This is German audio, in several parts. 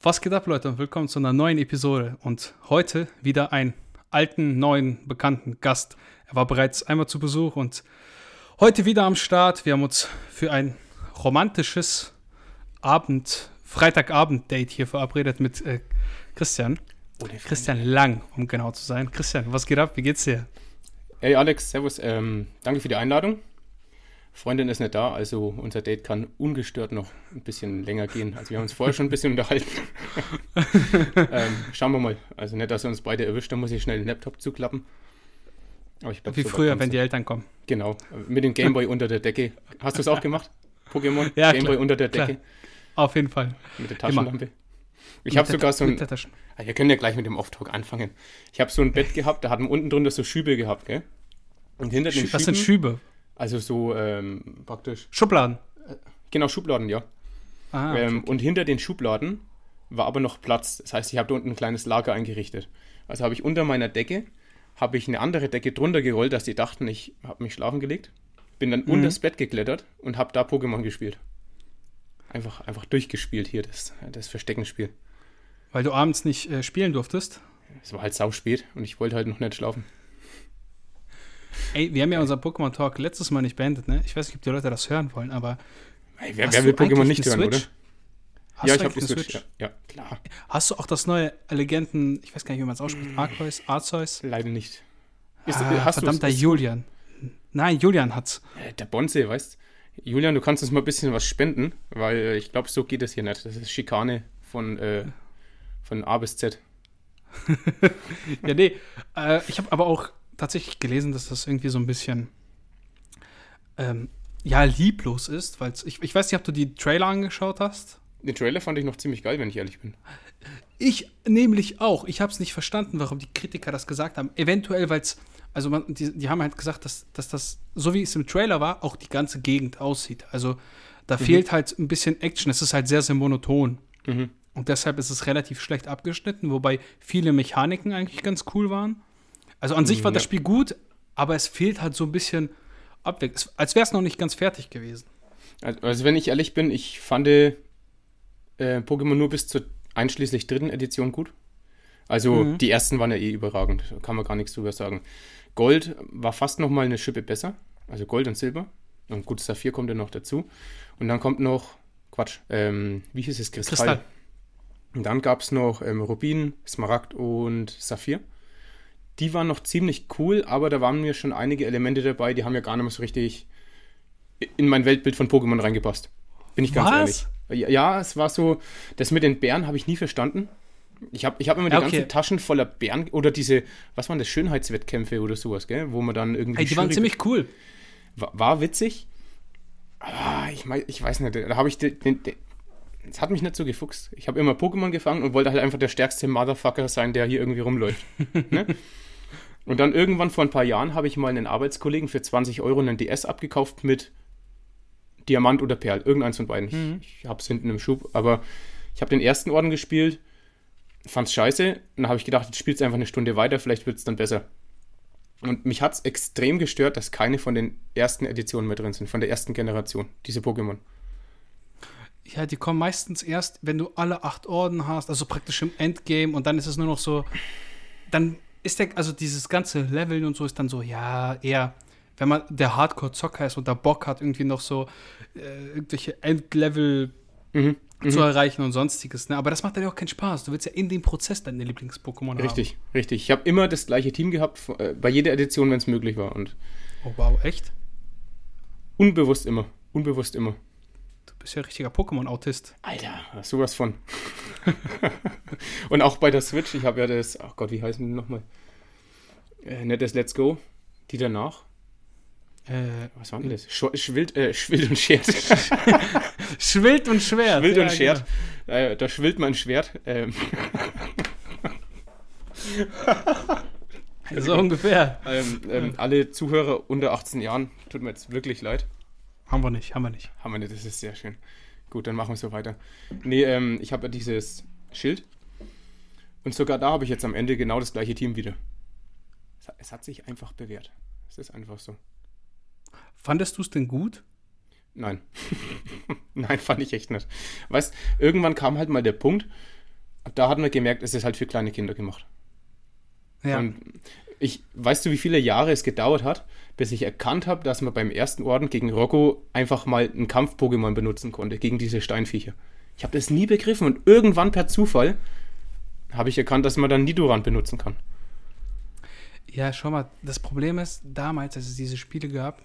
Was geht ab, Leute, und willkommen zu einer neuen Episode. Und heute wieder einen alten, neuen, bekannten Gast. Er war bereits einmal zu Besuch und heute wieder am Start. Wir haben uns für ein romantisches Abend, Freitagabend-Date hier verabredet mit äh, Christian. Christian Lang, um genau zu sein. Christian, was geht ab? Wie geht's dir? Hey Alex, servus. Ähm, danke für die Einladung. Freundin ist nicht da, also unser Date kann ungestört noch ein bisschen länger gehen. Also wir haben uns vorher schon ein bisschen unterhalten. ähm, schauen wir mal. Also nicht, dass er uns beide erwischt, dann muss ich schnell den Laptop zuklappen. Aber ich Wie so früher, wenn die Eltern kommen. Genau, mit dem Gameboy unter der Decke. Hast du es auch gemacht? Pokémon? Ja, Gameboy unter der Decke. Klar. Auf jeden Fall. Mit der Taschenlampe. Ich habe sogar so ein. Ah, wir können ja gleich mit dem Off-Talk anfangen. Ich habe so ein Bett gehabt, da hatten unten drunter so Schübe gehabt, gell? Und hinter den Schü Was sind Schübe? Also so ähm, praktisch. Schubladen. Genau, Schubladen, ja. Ah, ähm, okay. Und hinter den Schubladen war aber noch Platz. Das heißt, ich habe da unten ein kleines Lager eingerichtet. Also habe ich unter meiner Decke habe ich eine andere Decke drunter gerollt, dass die dachten, ich habe mich schlafen gelegt. Bin dann Mhm. unter das Bett geklettert und habe da Pokémon gespielt. Einfach, einfach durchgespielt hier, das, das Versteckenspiel. Weil du abends nicht äh, spielen durftest. Es war halt sau spät und ich wollte halt noch nicht schlafen. Ey, wir haben ja unser Pokémon Talk letztes Mal nicht beendet, ne? Ich weiß nicht, ob die Leute das hören wollen, aber. Ey, wer wer will Pokémon nicht hören, Switch? oder? Hast ja, ich habe die eine Switch. Ja, ja, klar. Hast du auch das neue Legenden, ich weiß gar nicht, wie man es ausspricht, Arceus? Arceus? Leider nicht. Ist, Ah, hast du verdammter Julian. Nein, Julian hat's. Äh, Der Bonze, weißt Julian, du kannst uns mal ein bisschen was spenden, weil äh, ich glaube, so geht es hier nicht. Das ist Schikane von, äh, von A bis Z. Ja, nee. Äh, ich habe aber auch tatsächlich gelesen, dass das irgendwie so ein bisschen ähm, ja, lieblos ist, weil ich, ich weiß nicht, ob du die Trailer angeschaut hast. Den Trailer fand ich noch ziemlich geil, wenn ich ehrlich bin. Ich nämlich auch. Ich habe es nicht verstanden, warum die Kritiker das gesagt haben. Eventuell, weil es, also man, die, die haben halt gesagt, dass, dass das, so wie es im Trailer war, auch die ganze Gegend aussieht. Also da fehlt halt ein bisschen Action. Es ist halt sehr, sehr monoton. Mhm. Und deshalb ist es relativ schlecht abgeschnitten, wobei viele Mechaniken eigentlich ganz cool waren. Also an sich war das Ja. Spiel gut, aber es fehlt halt so ein bisschen Abwechslung. Als wäre es noch nicht ganz fertig gewesen. Also, also wenn ich ehrlich bin, ich fand äh, Pokémon nur bis zur einschließlich dritten Edition gut. Also Mhm. die ersten waren ja eh überragend, da kann man gar nichts drüber sagen. Gold war fast noch mal eine Schippe besser, also Gold und Silber. Und gut, Saphir kommt ja noch dazu. Und dann kommt noch, Quatsch, ähm, wie hieß es, Kristall. Kristall. Und dann gab es noch ähm, Rubin, Smaragd und Saphir. Die waren noch ziemlich cool, aber da waren mir schon einige Elemente dabei, die haben ja gar nicht mehr so richtig in mein Weltbild von Pokémon reingepasst. Bin ich ganz Was? ehrlich. Ja, es war so, das mit den Bären habe ich nie verstanden. Ich habe ich hab immer die okay. ganzen Taschen voller Bären oder diese, was waren das, Schönheitswettkämpfe oder sowas, gell? Wo man dann irgendwie. Ey, die waren ziemlich cool. war, war witzig. Aber ich, mein, ich weiß nicht, da habe ich den, den, den, es hat mich nicht so gefuchst. Ich habe immer Pokémon gefangen und wollte halt einfach der stärkste Motherfucker sein, der hier irgendwie rumläuft. ne? Und dann irgendwann vor ein paar Jahren habe ich mal einen Arbeitskollegen für 20 Euro einen DS abgekauft mit Diamant oder Perl. Irgendeins von beiden. Mhm. Ich, ich habe es hinten im Schub. Aber ich habe den ersten Orden gespielt, fand's scheiße. Und dann habe ich gedacht, jetzt spielst einfach eine Stunde weiter, vielleicht wird es dann besser. Und mich hat es extrem gestört, dass keine von den ersten Editionen mehr drin sind, von der ersten Generation, diese Pokémon. Ja, die kommen meistens erst, wenn du alle acht Orden hast, also praktisch im Endgame und dann ist es nur noch so, dann ist der, also dieses ganze Leveln und so ist dann so, ja, eher, wenn man der Hardcore-Zocker ist und da Bock hat, irgendwie noch so äh, irgendwelche Endlevel Mhm. zu erreichen und sonstiges, ne? Aber das macht dann ja auch keinen Spaß. Du willst ja in dem Prozess deine Lieblings-Pokémon haben. Richtig, richtig. Ich habe immer das gleiche Team gehabt, äh, bei jeder Edition, wenn es möglich war. Und Oh, wow, echt? unbewusst immer. Unbewusst immer. Du bist ja richtiger Pokémon-Autist. Alter, sowas von. und auch bei der Switch, ich habe ja das, ach Gott, wie heißen die nochmal? Äh, nicht das Let's Go, die danach. Äh, Was war denn das? Sch Schwild, äh, Schwild und Schwert. Schwild und Schwert. Schwild ja, und Schwert. Äh, da schwillt mein Schwert. Ähm, Genau. So ungefähr. ähm, ähm, alle Zuhörer unter 18 Jahren, tut mir jetzt wirklich leid. Haben wir nicht, haben wir nicht. Haben wir nicht, das ist sehr schön. Gut, dann machen wir so weiter. Nee, ähm, ich habe ja dieses Schild. Und sogar da habe ich jetzt am Ende genau das gleiche Team wieder. Es hat, sich einfach bewährt. Es ist einfach so. Fandest du es denn gut? Nein. Nein, fand ich echt nicht. Weißt, irgendwann kam halt mal der Punkt, da hat man gemerkt, es ist halt für kleine Kinder gemacht. Ja. Und ich, weißt du, wie viele Jahre es gedauert hat, bis ich erkannt habe, dass man beim ersten Orden gegen Rocco einfach mal einen Kampf-Pokémon benutzen konnte, gegen diese Steinviecher. Ich habe das nie begriffen und irgendwann per Zufall habe ich erkannt, dass man dann Nidoran benutzen kann. Ja, schau mal, das Problem ist, damals, als es diese Spiele gab,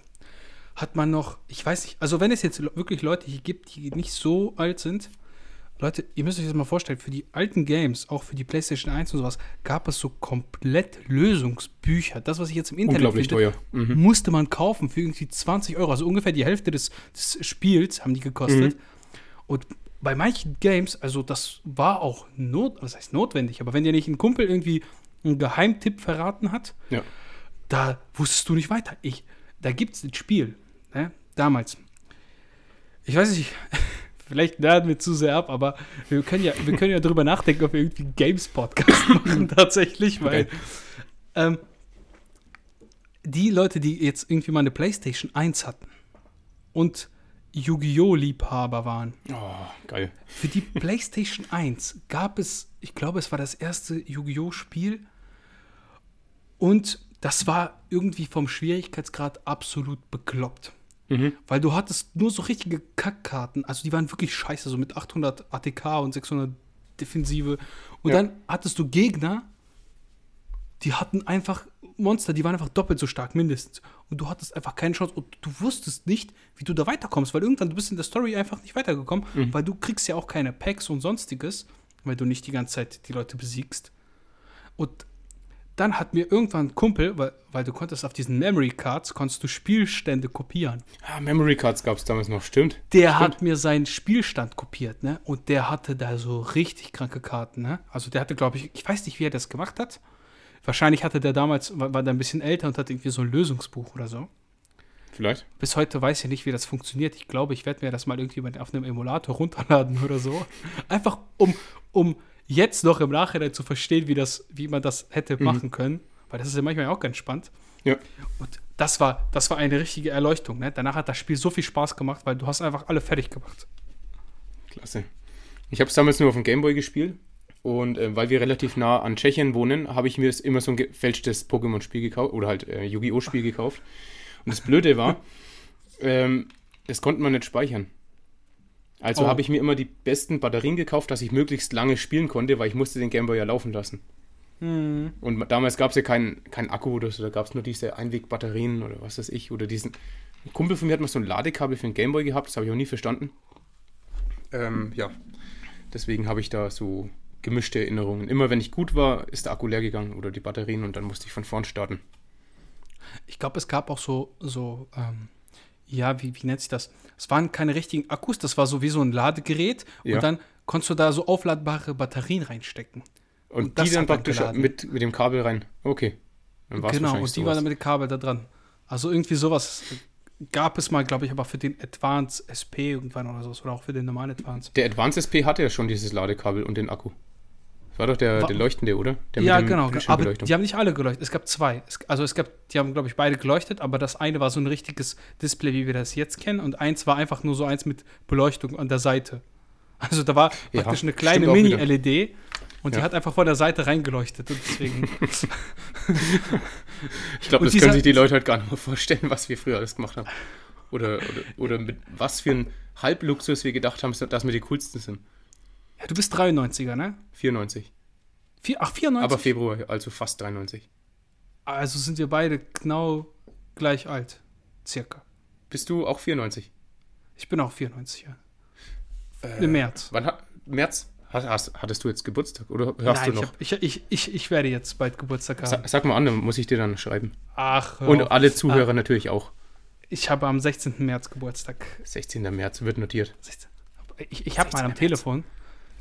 hat man noch, ich weiß nicht, also wenn es jetzt wirklich Leute hier gibt, die nicht so alt sind, Leute, ihr müsst euch das mal vorstellen, für die alten Games, auch für die PlayStation 1 und sowas, gab es so komplett Lösungsbücher. Das, was ich jetzt im Internet finde. Mhm. musste man kaufen für irgendwie 20 Euro. Also ungefähr die Hälfte des, des Spiels haben die gekostet. Mhm. Und bei manchen Games, also das war auch not, was heißt notwendig, aber wenn dir nicht ein Kumpel irgendwie einen Geheimtipp verraten hat, Ja. da wusstest du nicht weiter. Ich, da gibt es ein Spiel, ne? damals. Ich weiß nicht, vielleicht nerden wir zu sehr ab, aber wir können ja, wir können ja drüber nachdenken, ob wir irgendwie einen Games-Podcast machen tatsächlich, weil Okay. ähm, die Leute, die jetzt irgendwie mal eine Playstation 1 hatten und Yu-Gi-Oh! Liebhaber waren, Oh, geil. für die PlayStation 1 gab es, ich glaube, es war das erste Yu-Gi-Oh! Spiel. Und das war irgendwie vom Schwierigkeitsgrad absolut bekloppt. Mhm. Weil du hattest nur so richtige Kackkarten. Also die waren wirklich scheiße, so mit 800 ATK und 600 Defensive. Und Ja. dann hattest du Gegner, die hatten einfach Monster, die waren einfach doppelt so stark, mindestens. Und du hattest einfach keine Chance. Und du wusstest nicht, wie du da weiterkommst, weil irgendwann du bist in der Story einfach nicht weitergekommen, weil du kriegst ja auch keine Packs und sonstiges, weil du nicht die ganze Zeit die Leute besiegst. Und dann hat mir irgendwann ein Kumpel, weil, weil du konntest auf diesen Memory Cards, konntest du Spielstände kopieren. Ah, Memory Cards gab es damals noch, stimmt. Der Stimmt. hat mir seinen Spielstand kopiert, ne? Und der hatte da so richtig kranke Karten, ne? Also der hatte, glaube ich, ich weiß nicht, wie er das gemacht hat. Wahrscheinlich hatte der damals, war, war der ein bisschen älter und hatte irgendwie so ein Lösungsbuch oder so. Vielleicht. Bis heute weiß ich nicht, wie das funktioniert. Ich glaube, ich werde mir das mal irgendwie auf einem Emulator runterladen oder so. Einfach um, um jetzt noch im Nachhinein zu verstehen, wie, das, wie man das hätte machen können. Weil das ist ja manchmal auch ganz spannend. Ja. Und das war, das war eine richtige Erleuchtung. Ne? Danach hat das Spiel so viel Spaß gemacht, weil du hast einfach alle fertig gemacht. Klasse. Ich habe es damals nur auf dem Gameboy gespielt. Und äh, weil wir relativ nah an Tschechien wohnen, habe ich mir immer so ein gefälschtes Pokémon-Spiel gekauft oder halt äh, Yu-Gi-Oh! Spiel gekauft. Und das Blöde war, ähm, das konnte man nicht speichern. Also Oh. habe ich mir immer die besten Batterien gekauft, dass ich möglichst lange spielen konnte, weil ich musste den Gameboy ja laufen lassen. Und damals gab es ja keinen kein Akku oder so, da gab es nur diese Einwegbatterien oder was weiß ich. Oder diesen. Ein Kumpel von mir hat mal so ein Ladekabel für den Gameboy gehabt, das habe ich auch nie verstanden. Ähm, ja. Deswegen habe ich da so gemischte Erinnerungen. Immer wenn ich gut war, ist der Akku leer gegangen oder die Batterien und dann musste ich von vorn starten. Ich glaube, es gab auch so, so ähm, ja, wie, wie nennt sich das? Es waren keine richtigen Akkus, das war so wie so ein Ladegerät Ja. und dann konntest du da so aufladbare Batterien reinstecken. Und, Und die dann dann praktisch geladen. mit, mit dem Kabel rein. Okay. Dann war's genau, und die sowas. waren dann mit dem Kabel da dran. Also irgendwie sowas gab es mal, glaube ich, aber für den Advance SP irgendwann oder so, oder auch für den normalen Advance. Der Advance SP hatte ja schon dieses Ladekabel und den Akku. Das war doch der, Wa- der leuchtende, oder? Der ja, genau, aber die haben nicht alle geleuchtet. Es gab zwei. Es, also es gab, die haben, glaube ich, beide geleuchtet, aber das eine war so ein richtiges Display, wie wir das jetzt kennen, und eins war einfach nur so eins mit Beleuchtung an der Seite. Also da war Ja, praktisch eine kleine. Mini-LED und die Ja. hat einfach von der Seite reingeleuchtet und deswegen. Ich glaube, das dieser- können sich die Leute halt gar nicht mehr vorstellen, was wir früher alles gemacht haben. Oder, oder, oder mit was für ein Halbluxus wir gedacht haben, dass wir die coolsten sind. Ja, du bist 93er, ne? 94. Vier, ach, 94? Aber Februar, also fast 93. also sind wir beide genau gleich alt. Circa. Bist du auch 94? Ich bin auch 94, ja. Im März. Wann hat, März? Hast, hast, hattest du jetzt Geburtstag oder hörst Nein, du noch? Ich, hab, ich, ich, ich, ich werde jetzt bald Geburtstag haben. Sa sag mal an, dann muss ich dir dann schreiben. Ach, Und auf. alle Zuhörer natürlich auch. Ich habe am 16. März Geburtstag. 16. März wird notiert. 16. Ich, ich habe mal 16. am März. Telefon,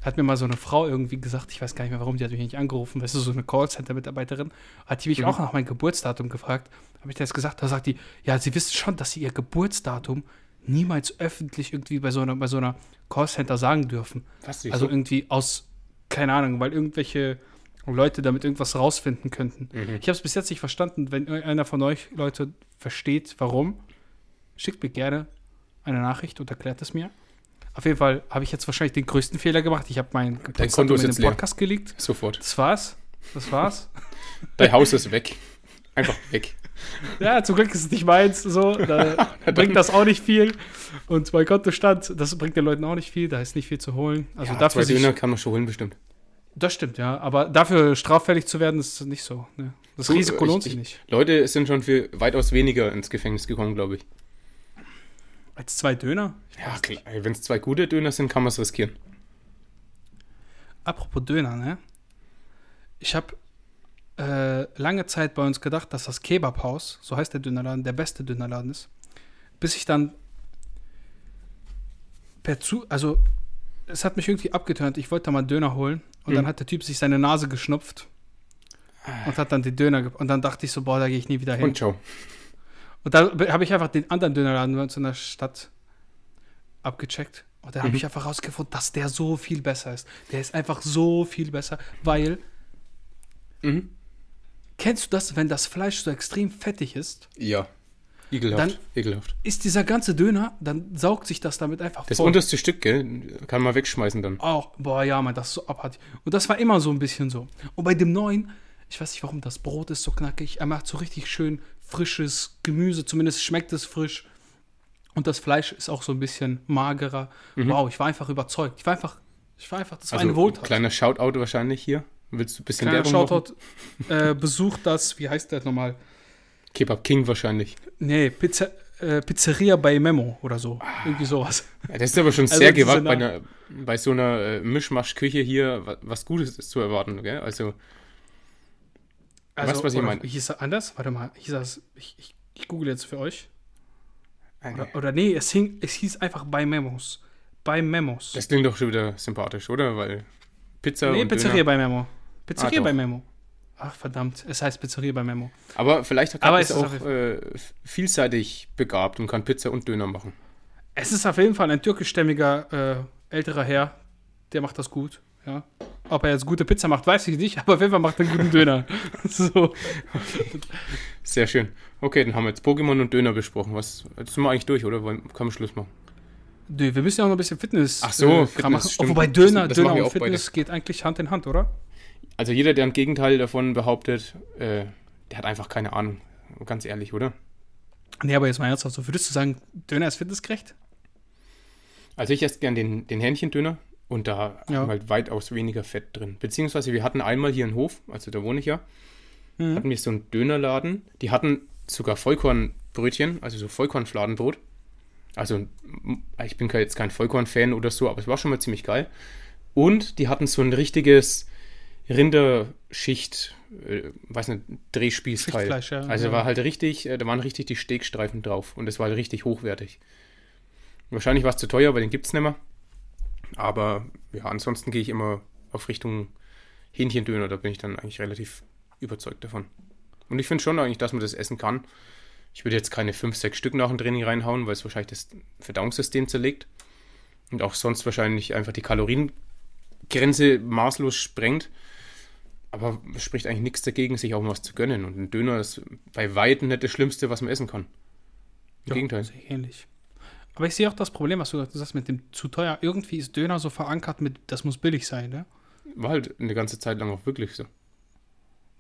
hat mir mal so eine Frau irgendwie gesagt, ich weiß gar nicht mehr warum, die hat mich nicht angerufen, weißt du, so eine Callcenter-Mitarbeiterin, hat die mich Mhm. auch nach meinem Geburtsdatum gefragt. Habe ich das gesagt? Da sagt die, ja, sie wissen schon, dass sie ihr Geburtsdatum niemals öffentlich irgendwie bei so einer, bei so einer Callcenter sagen dürfen. Was? Also irgendwie aus, keine Ahnung, weil irgendwelche Leute damit irgendwas rausfinden könnten. Mhm. Ich habe es bis jetzt nicht verstanden. Wenn einer von euch Leute versteht, warum, schickt mir gerne eine Nachricht und erklärt es mir. Auf jeden Fall habe ich jetzt wahrscheinlich den größten Fehler gemacht. Ich habe mein Dein Konto ist in jetzt den leer. Podcast gelegt. Sofort. Das war's. Das war's. Dein Haus ist weg. Einfach weg. ja, zum Glück ist es nicht meins. So, da bringt das auch nicht viel. Und mein Kontostand, das bringt den Leuten auch nicht viel. Da ist nicht viel zu holen. Also ja, dafür zwei Döner kann man schon holen, bestimmt. Das stimmt, ja. Aber dafür straffällig zu werden, ist nicht so. Ne? Das Risiko lohnt sich ich- nicht. Leute sind schon für weitaus weniger ins Gefängnis gekommen, glaube ich. Als zwei Döner? Ja, klar. Wenn es zwei gute Döner sind, kann man es riskieren. Apropos Döner, ne? Ich habe äh, lange Zeit bei uns gedacht, dass das Kebabhaus, so heißt der Dönerladen, der beste Dönerladen ist. Bis ich dann per zu, also es hat mich irgendwie abgeturnt. Ich wollte da mal einen Döner holen und dann Mhm. hat der Typ sich seine Nase geschnupft und hat dann den Döner und dann dachte ich so, boah, da gehe ich nie wieder hin. Und ciao. Und da habe ich einfach den anderen Dönerladen bei uns in der Stadt abgecheckt. Und da habe Mhm. ich einfach rausgefunden, dass der so viel besser ist. Der ist einfach so viel besser, weil, Mhm. kennst du das, wenn das Fleisch so extrem fettig ist, Ja. Ekelhaft. Dann- Ekelhaft. ist dieser ganze Döner, dann saugt sich das damit einfach Das voll. unterste Stück, gell, kann man wegschmeißen dann. Auch, boah, ja, man, das ist so abartig. Und das war immer so ein bisschen so. Und bei dem neuen, ich weiß nicht warum, das Brot ist so knackig. Er macht so richtig schön frisches Gemüse, zumindest schmeckt es frisch. Und das Fleisch ist auch so ein bisschen magerer. Wow, ich war einfach überzeugt. Ich war einfach, ich war einfach, das war eine Also, Wohltat. kleiner Shoutout wahrscheinlich hier. Willst du ein bisschen Kleiner Werbung? Shoutout. Äh, besucht das, wie heißt der nochmal? Kebab King wahrscheinlich. Nee, Pizza, äh, Pizzeria bei Memo oder so. Irgendwie sowas. Ja, das ist aber schon Also sehr gewagt, bei, einer, bei so einer äh, Mischmasch-Küche hier wa- was Gutes ist zu erwarten, gell? Also, Weißt du, was ich meine? Hieß er anders? Warte mal, hieß das, ich, ich, ich google jetzt für euch. äh, Oder, oder nee, es, hing, es hieß einfach bei Memos. Bei Memos. das klingt doch schon wieder sympathisch, oder? Weil Pizza nee, und Pizzeria Döner. bei Memo. Pizzeria Ah, bei. Memo. Ach, verdammt, es heißt Pizzeria bei Memo. Aber vielleicht hat Aber es auch äh, vielseitig begabt und kann Pizza und Döner machen. Es ist auf jeden Fall ein türkischstämmiger äh, älterer Herr, der macht das gut. Ja. Ob er jetzt gute Pizza macht, weiß ich nicht, aber auf jeden Fall macht er einen guten Döner. so. Sehr schön. Okay, dann haben wir jetzt Pokémon und Döner besprochen. Was, jetzt sind wir eigentlich durch, oder? Wollen, können wir Schluss machen? Nö, wir müssen ja auch noch ein bisschen Fitness, Ach so, äh, Fitness, stimmt. Wobei Das- Döner, das Döner machen wir und auch beide. Fitness geht eigentlich Hand in Hand, oder? Also jeder, der ein Gegenteil davon behauptet, äh, der hat einfach keine Ahnung. Ganz ehrlich, oder? Nee, aber jetzt mal ernsthaft, so würdest du sagen, Döner ist fitnessgerecht? Also ich esse gern den, den Hähnchendöner und da Ja. haben wir halt weitaus weniger Fett drin. Beziehungsweise wir hatten einmal hier einen Hof, also da wohne ich ja, Mhm. hatten wir so einen Dönerladen. Die hatten sogar Vollkornbrötchen, also so Vollkornfladenbrot. Also ich bin jetzt kein Vollkorn-Fan oder so, aber es war schon mal ziemlich geil. Und die hatten so ein richtiges Rinderschicht, äh, weiß nicht, Drehspießteil. Ja. Also Ja. war halt richtig, äh, da waren richtig die Steakstreifen drauf und es war halt richtig hochwertig. Wahrscheinlich war es zu teuer, weil den gibt es nicht mehr. Aber ja, ansonsten gehe ich immer auf Richtung Hähnchendöner, da bin ich dann eigentlich relativ überzeugt davon. Und ich finde schon eigentlich, dass man das essen kann. Ich würde jetzt keine 5, 6 Stück nach dem Training reinhauen, weil es wahrscheinlich das Verdauungssystem zerlegt. Und auch sonst wahrscheinlich einfach die Kaloriengrenze maßlos sprengt. Aber es spricht eigentlich nichts dagegen, sich auch mal was zu gönnen. Und ein Döner ist bei Weitem nicht das Schlimmste, was man essen kann. Im Ja, Gegenteil. ich ähnlich. Aber ich sehe auch das Problem, was du sagst mit dem zu teuer. Irgendwie ist Döner so verankert mit, das muss billig sein, ne? War halt eine ganze Zeit lang auch wirklich so.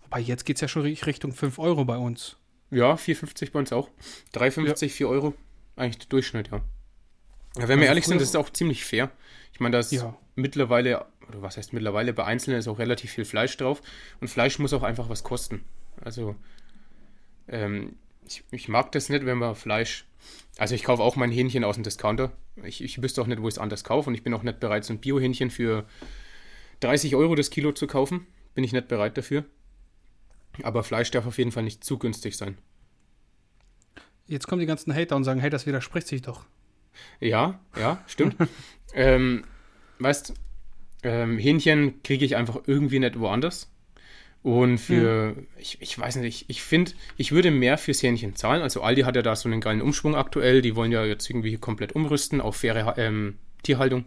Wobei jetzt geht es ja schon ri- Richtung 5 Euro bei uns. Ja, 4,50 bei uns auch. 3,50, 4 Euro. Eigentlich der Durchschnitt, ja. ja wenn wir Also ehrlich sind, das ist auch ziemlich fair. Ich meine, da ist Ja. mittlerweile, oder was heißt mittlerweile, bei Einzelnen ist auch relativ viel Fleisch drauf. Und Fleisch muss auch einfach was kosten. Also, ähm, ich, ich mag das nicht, wenn man Fleisch. Also, ich kaufe auch mein Hähnchen aus dem Discounter. Ich, ich wüsste auch nicht, wo ich es anders kaufe. Und ich bin auch nicht bereit, so ein Bio-Hähnchen für 30 Euro das Kilo zu kaufen. Bin ich nicht bereit dafür. Aber Fleisch darf auf jeden Fall nicht zu günstig sein. Jetzt kommen die ganzen Hater und sagen, hey, das widerspricht sich doch. Ja, ja, stimmt. ähm, weißt, ähm, Hähnchen kriege ich einfach irgendwie nicht woanders. Und für, ich, ich weiß nicht, ich, ich finde, ich würde mehr fürs Hähnchen zahlen. Also Aldi hat ja da so einen geilen Umschwung aktuell. Die wollen ja jetzt irgendwie komplett umrüsten auf faire ähm, Tierhaltung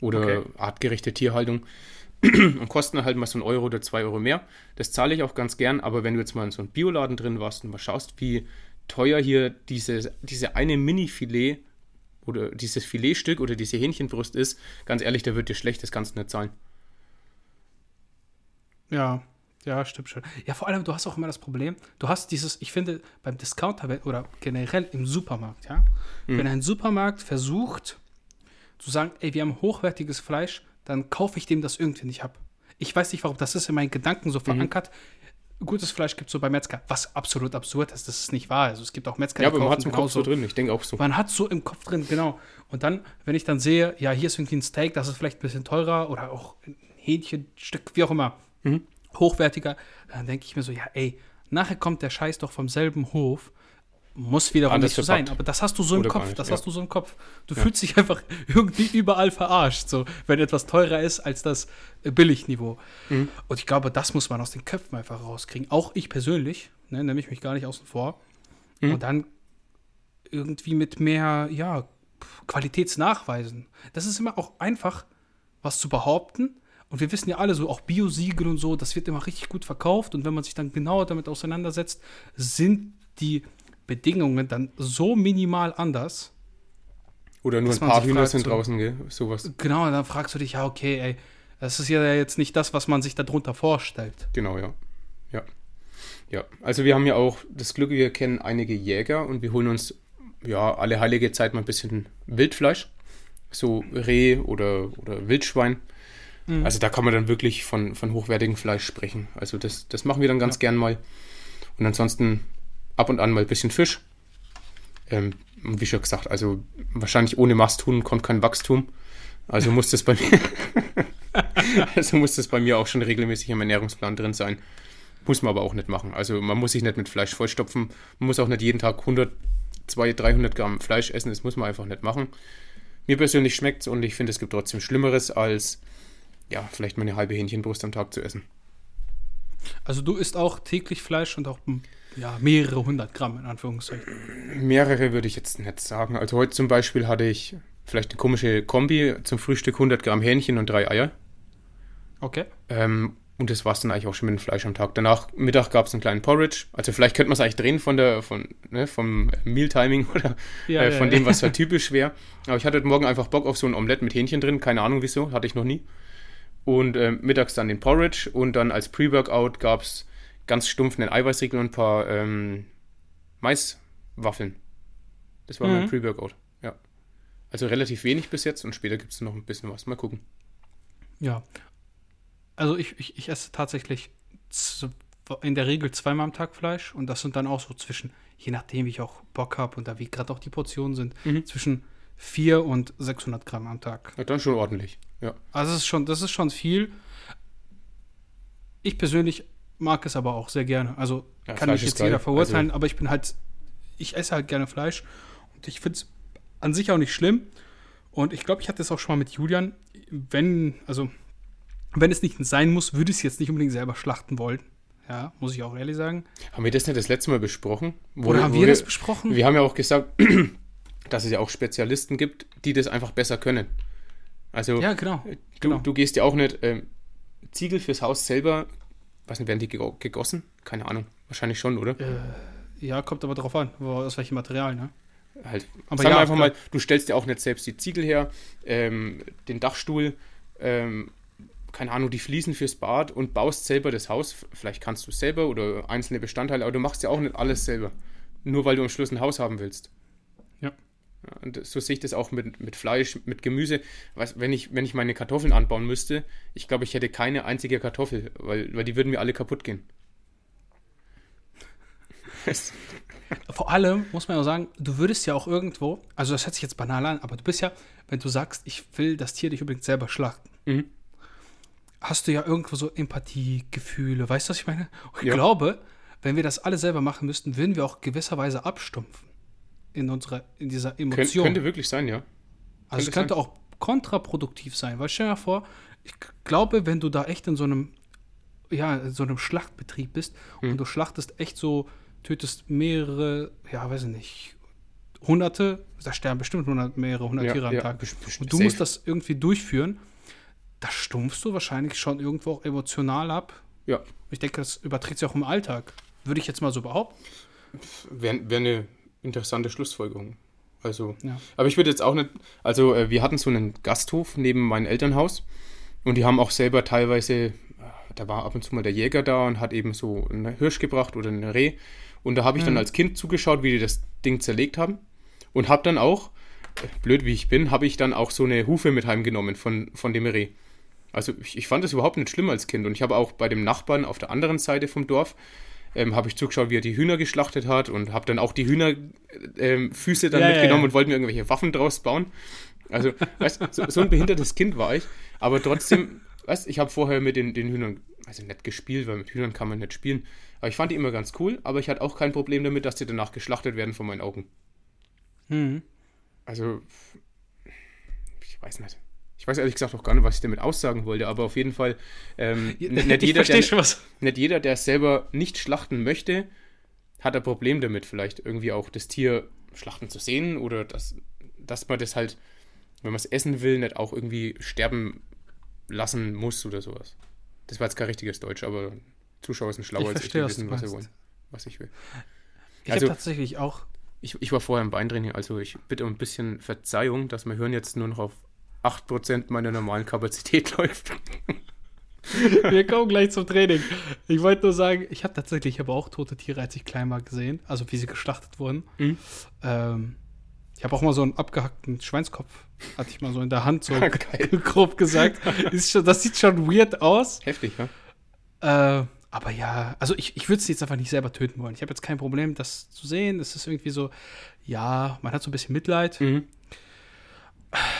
oder Okay. artgerechte Tierhaltung. und kosten halt mal so einen Euro oder zwei Euro mehr. Das zahle ich auch ganz gern, aber wenn du jetzt mal in so einem Bioladen drin warst und mal schaust, wie teuer hier diese, diese eine Mini-Filet oder dieses Filetstück oder diese Hähnchenbrust ist, ganz ehrlich, da wird dir schlecht, das kannst du nicht zahlen. Ja, ja, stimmt schon. Ja, vor allem, du hast auch immer das Problem, du hast dieses, ich finde, beim Discounter oder generell im Supermarkt, ja, Mhm. wenn ein Supermarkt versucht zu sagen, ey, wir haben hochwertiges Fleisch, dann kaufe ich dem das irgendwie nicht ab. Ich weiß nicht warum, das ist in meinen Gedanken Mhm. so verankert. Gutes Fleisch gibt es so bei Metzger, was absolut absurd ist, das ist nicht wahr. Also es gibt auch Metzger, Ja, aber man hat es im Kopf so drin, ich denke auch so. man hat so im Kopf drin, genau. Und dann, wenn ich dann sehe, ja, hier ist irgendwie ein Steak, das ist vielleicht ein bisschen teurer oder auch ein Hähnchenstück, wie auch immer, Mhm. Hochwertiger, dann denke ich mir so, ja, ey, nachher kommt der Scheiß doch vom selben Hof. Muss wiederum Anders nicht so sein, aber das hast du so im Oder Kopf, nicht, das ja. hast du so im Kopf. Du fühlst dich einfach irgendwie überall verarscht, so, wenn etwas teurer ist als das äh, Billigniveau. Mhm. Und ich glaube, das muss man aus den Köpfen einfach rauskriegen. Auch ich persönlich, ne, nehme ich mich gar nicht außen vor. Mhm. Und dann irgendwie mit mehr, ja, Qualitätsnachweisen. Das ist immer auch einfach, was zu behaupten. Und wir wissen ja alle so, auch Biosiegel und so, das wird immer richtig gut verkauft. Und wenn man sich dann genauer damit auseinandersetzt, sind die Bedingungen dann so minimal anders. Oder nur ein paar Hühner sind draußen, gell? Sowas. Genau, dann fragst du dich, ja, okay, ey, das ist ja jetzt nicht das, was man sich darunter vorstellt. Genau, ja. Ja. Ja. Also wir haben ja auch das Glück, wir kennen einige Jäger und wir holen uns ja alle heilige Zeit mal ein bisschen Wildfleisch. So Reh oder, oder Wildschwein. Mhm. Also da kann man dann wirklich von, von hochwertigem Fleisch sprechen. Also das, das machen wir dann ganz gern mal. Und ansonsten ab und an mal ein bisschen Fisch. Ähm, wie schon gesagt, also wahrscheinlich ohne Masthuhn kommt kein Wachstum. Also muss das bei mir, also muss das bei mir auch schon regelmäßig im Ernährungsplan drin sein. Muss man aber auch nicht machen. Also man muss sich nicht mit Fleisch vollstopfen. Man muss auch nicht jeden Tag 100, 200, 300 Gramm Fleisch essen. Das muss man einfach nicht machen. Mir persönlich schmeckt es und ich finde, es gibt trotzdem Schlimmeres als, ja, vielleicht mal eine halbe Hähnchenbrust am Tag zu essen. Also du isst auch täglich Fleisch und auch ja, mehrere hundert Gramm in Anführungszeichen. Mehrere würde ich jetzt nicht sagen. Also heute zum Beispiel hatte ich vielleicht eine komische Kombi zum Frühstück 100 Gramm Hähnchen und drei Eier. Okay. Ähm, und das war es dann eigentlich auch schon mit dem Fleisch am Tag. Danach, Mittag gab es einen kleinen Porridge. Also vielleicht könnte man es eigentlich drehen von der, von, ne, vom Mealtiming oder Ja, äh, von ja. dem, was halt typisch wäre. Aber ich hatte heute Morgen einfach Bock auf so ein Omelett mit Hähnchen drin. Keine Ahnung wieso, hatte ich noch nie. Und ähm, mittags dann den Porridge und dann als Pre-Workout gab es ganz stumpf einen Eiweißriegel und ein paar ähm, Maiswaffeln. Das war mein Mhm. Pre-Workout, ja. Also relativ wenig bis jetzt und später gibt es noch ein bisschen was. Mal gucken. Ja. Also ich, ich, ich esse tatsächlich in der Regel zweimal am Tag Fleisch und das sind dann auch so zwischen, je nachdem, wie ich auch Bock habe und da wie gerade auch die Portionen sind, Mhm. zwischen 4 und 600 Gramm am Tag. Ja, dann schon ordentlich, ja. Also das ist schon, das ist schon viel. Ich persönlich mag es aber auch sehr gerne. Also Ja, kann Fleisch ich ist jetzt jeder verurteilen, aber ich bin halt, ich esse halt gerne Fleisch und ich finde es an sich auch nicht schlimm. Und ich glaube, ich hatte es auch schon mal mit Julian, wenn, also wenn es nicht sein muss, würde ich es jetzt nicht unbedingt selber schlachten wollen. Ja, muss ich auch ehrlich sagen. Haben wir das nicht das letzte Mal besprochen? Wo- Oder haben wo wir das besprochen? Wir haben ja auch gesagt, dass es ja auch Spezialisten gibt, die das einfach besser können. Also ja, genau. du, genau. du gehst ja auch nicht ähm, Ziegel fürs Haus selber, weiß nicht, werden die gego- gegossen? Keine Ahnung. Wahrscheinlich schon, oder? Äh, ja, kommt aber drauf an, wo, aus welchem Material, ne? Halt, Aber sagen ja, wir einfach klar. mal, du stellst dir auch nicht selbst die Ziegel her, ähm, den Dachstuhl, ähm, keine Ahnung, die Fliesen fürs Bad und baust selber das Haus. Vielleicht kannst du es selber oder einzelne Bestandteile, aber du machst ja auch nicht alles selber. Nur weil du am Schluss ein Haus haben willst. Ja. Und so sehe ich das auch mit, mit Fleisch, mit Gemüse. Was, wenn, ich, wenn ich meine Kartoffeln anbauen müsste, ich glaube, ich hätte keine einzige Kartoffel, weil, weil die würden mir alle kaputt gehen. Vor allem muss man ja sagen, du würdest ja auch irgendwo, also das hört sich jetzt banal an, aber du bist ja, wenn du sagst, ich will das Tier nicht unbedingt selber schlachten, Mhm. hast du ja irgendwo so Empathie, Gefühle, weißt du, was ich meine? Und ich Ja. glaube, wenn wir das alle selber machen müssten, würden wir auch gewisserweise abstumpfen in unserer, in dieser Kön Emotion. könnte wirklich sein, ja. also es könnte könnte auch kontraproduktiv sein, weil stell dir vor, ich glaube, wenn du da echt in so einem, ja, in so einem Schlachtbetrieb bist Mhm. und du schlachtest echt so, tötest mehrere, ja, weiß ich nicht, Hunderte, da sterben bestimmt hundert, mehrere hundert Ja, Tiere am ja, Tag. Und du safe. musst das irgendwie durchführen, da stumpfst du wahrscheinlich schon irgendwo auch emotional ab. Ja, Ich denke, das überträgt sich auch im Alltag. Würde ich jetzt mal so behaupten. wäre wär eine interessante Schlussfolgerung. Also, Ja. aber ich würde jetzt auch nicht, also äh, wir hatten so einen Gasthof neben meinem Elternhaus und die haben auch selber teilweise, äh, da war ab und zu mal der Jäger da und hat eben so einen Hirsch gebracht oder ein Reh und da habe ich dann Mhm. als Kind zugeschaut, wie die das Ding zerlegt haben und habe dann auch, äh, blöd wie ich bin, habe ich dann auch so eine Hufe mit heimgenommen von, von dem Reh. Also ich, ich fand das überhaupt nicht schlimm als Kind und ich habe auch bei dem Nachbarn auf der anderen Seite vom Dorf ähm, habe ich zugeschaut, wie er die Hühner geschlachtet hat und habe dann auch die Hühnerfüße ähm, dann Ja, mitgenommen ja. und wollte mir irgendwelche Waffen draus bauen. Also, weißt, so, so ein behindertes Kind war ich, aber trotzdem, weißt, ich habe vorher mit den, den Hühnern, also nicht gespielt, weil mit Hühnern kann man nicht spielen, aber ich fand die immer ganz cool, aber ich hatte auch kein Problem damit, dass die danach geschlachtet werden vor meinen Augen. Mhm. Also, ich weiß nicht. Ich weiß ehrlich gesagt auch gar nicht, was ich damit aussagen wollte, aber auf jeden Fall ähm, nicht, ich jeder, der, nicht jeder, der es selber nicht schlachten möchte, hat ein Problem damit, vielleicht irgendwie auch das Tier schlachten zu sehen oder dass, dass man das halt, wenn man es essen will, nicht auch irgendwie sterben lassen muss oder sowas. Das war jetzt kein richtiges Deutsch, aber Zuschauer sind schlauer Ich als ich, die was wissen, was sie wollen, was ich will. Ich Also- habe tatsächlich auch. Ich, ich war vorher im Beintraining, also ich bitte um ein bisschen Verzeihung, dass mein Hirn jetzt nur noch auf 8% meiner normalen Kapazität läuft. Wir kommen gleich zum Training. Ich wollte nur sagen, ich habe tatsächlich aber auch tote Tiere, als ich klein war, gesehen. Also wie sie geschlachtet wurden. Mhm. Ähm, ich habe auch mal so einen abgehackten Schweinskopf, hatte ich mal so in der Hand, so Geil. grob gesagt. Schon, das sieht schon weird aus. Heftig, ja? Äh, aber ja, also ich, ich würde es jetzt einfach nicht selber töten wollen. Ich habe jetzt kein Problem, das zu sehen. Es ist irgendwie so, ja, man hat so ein bisschen Mitleid, Mhm.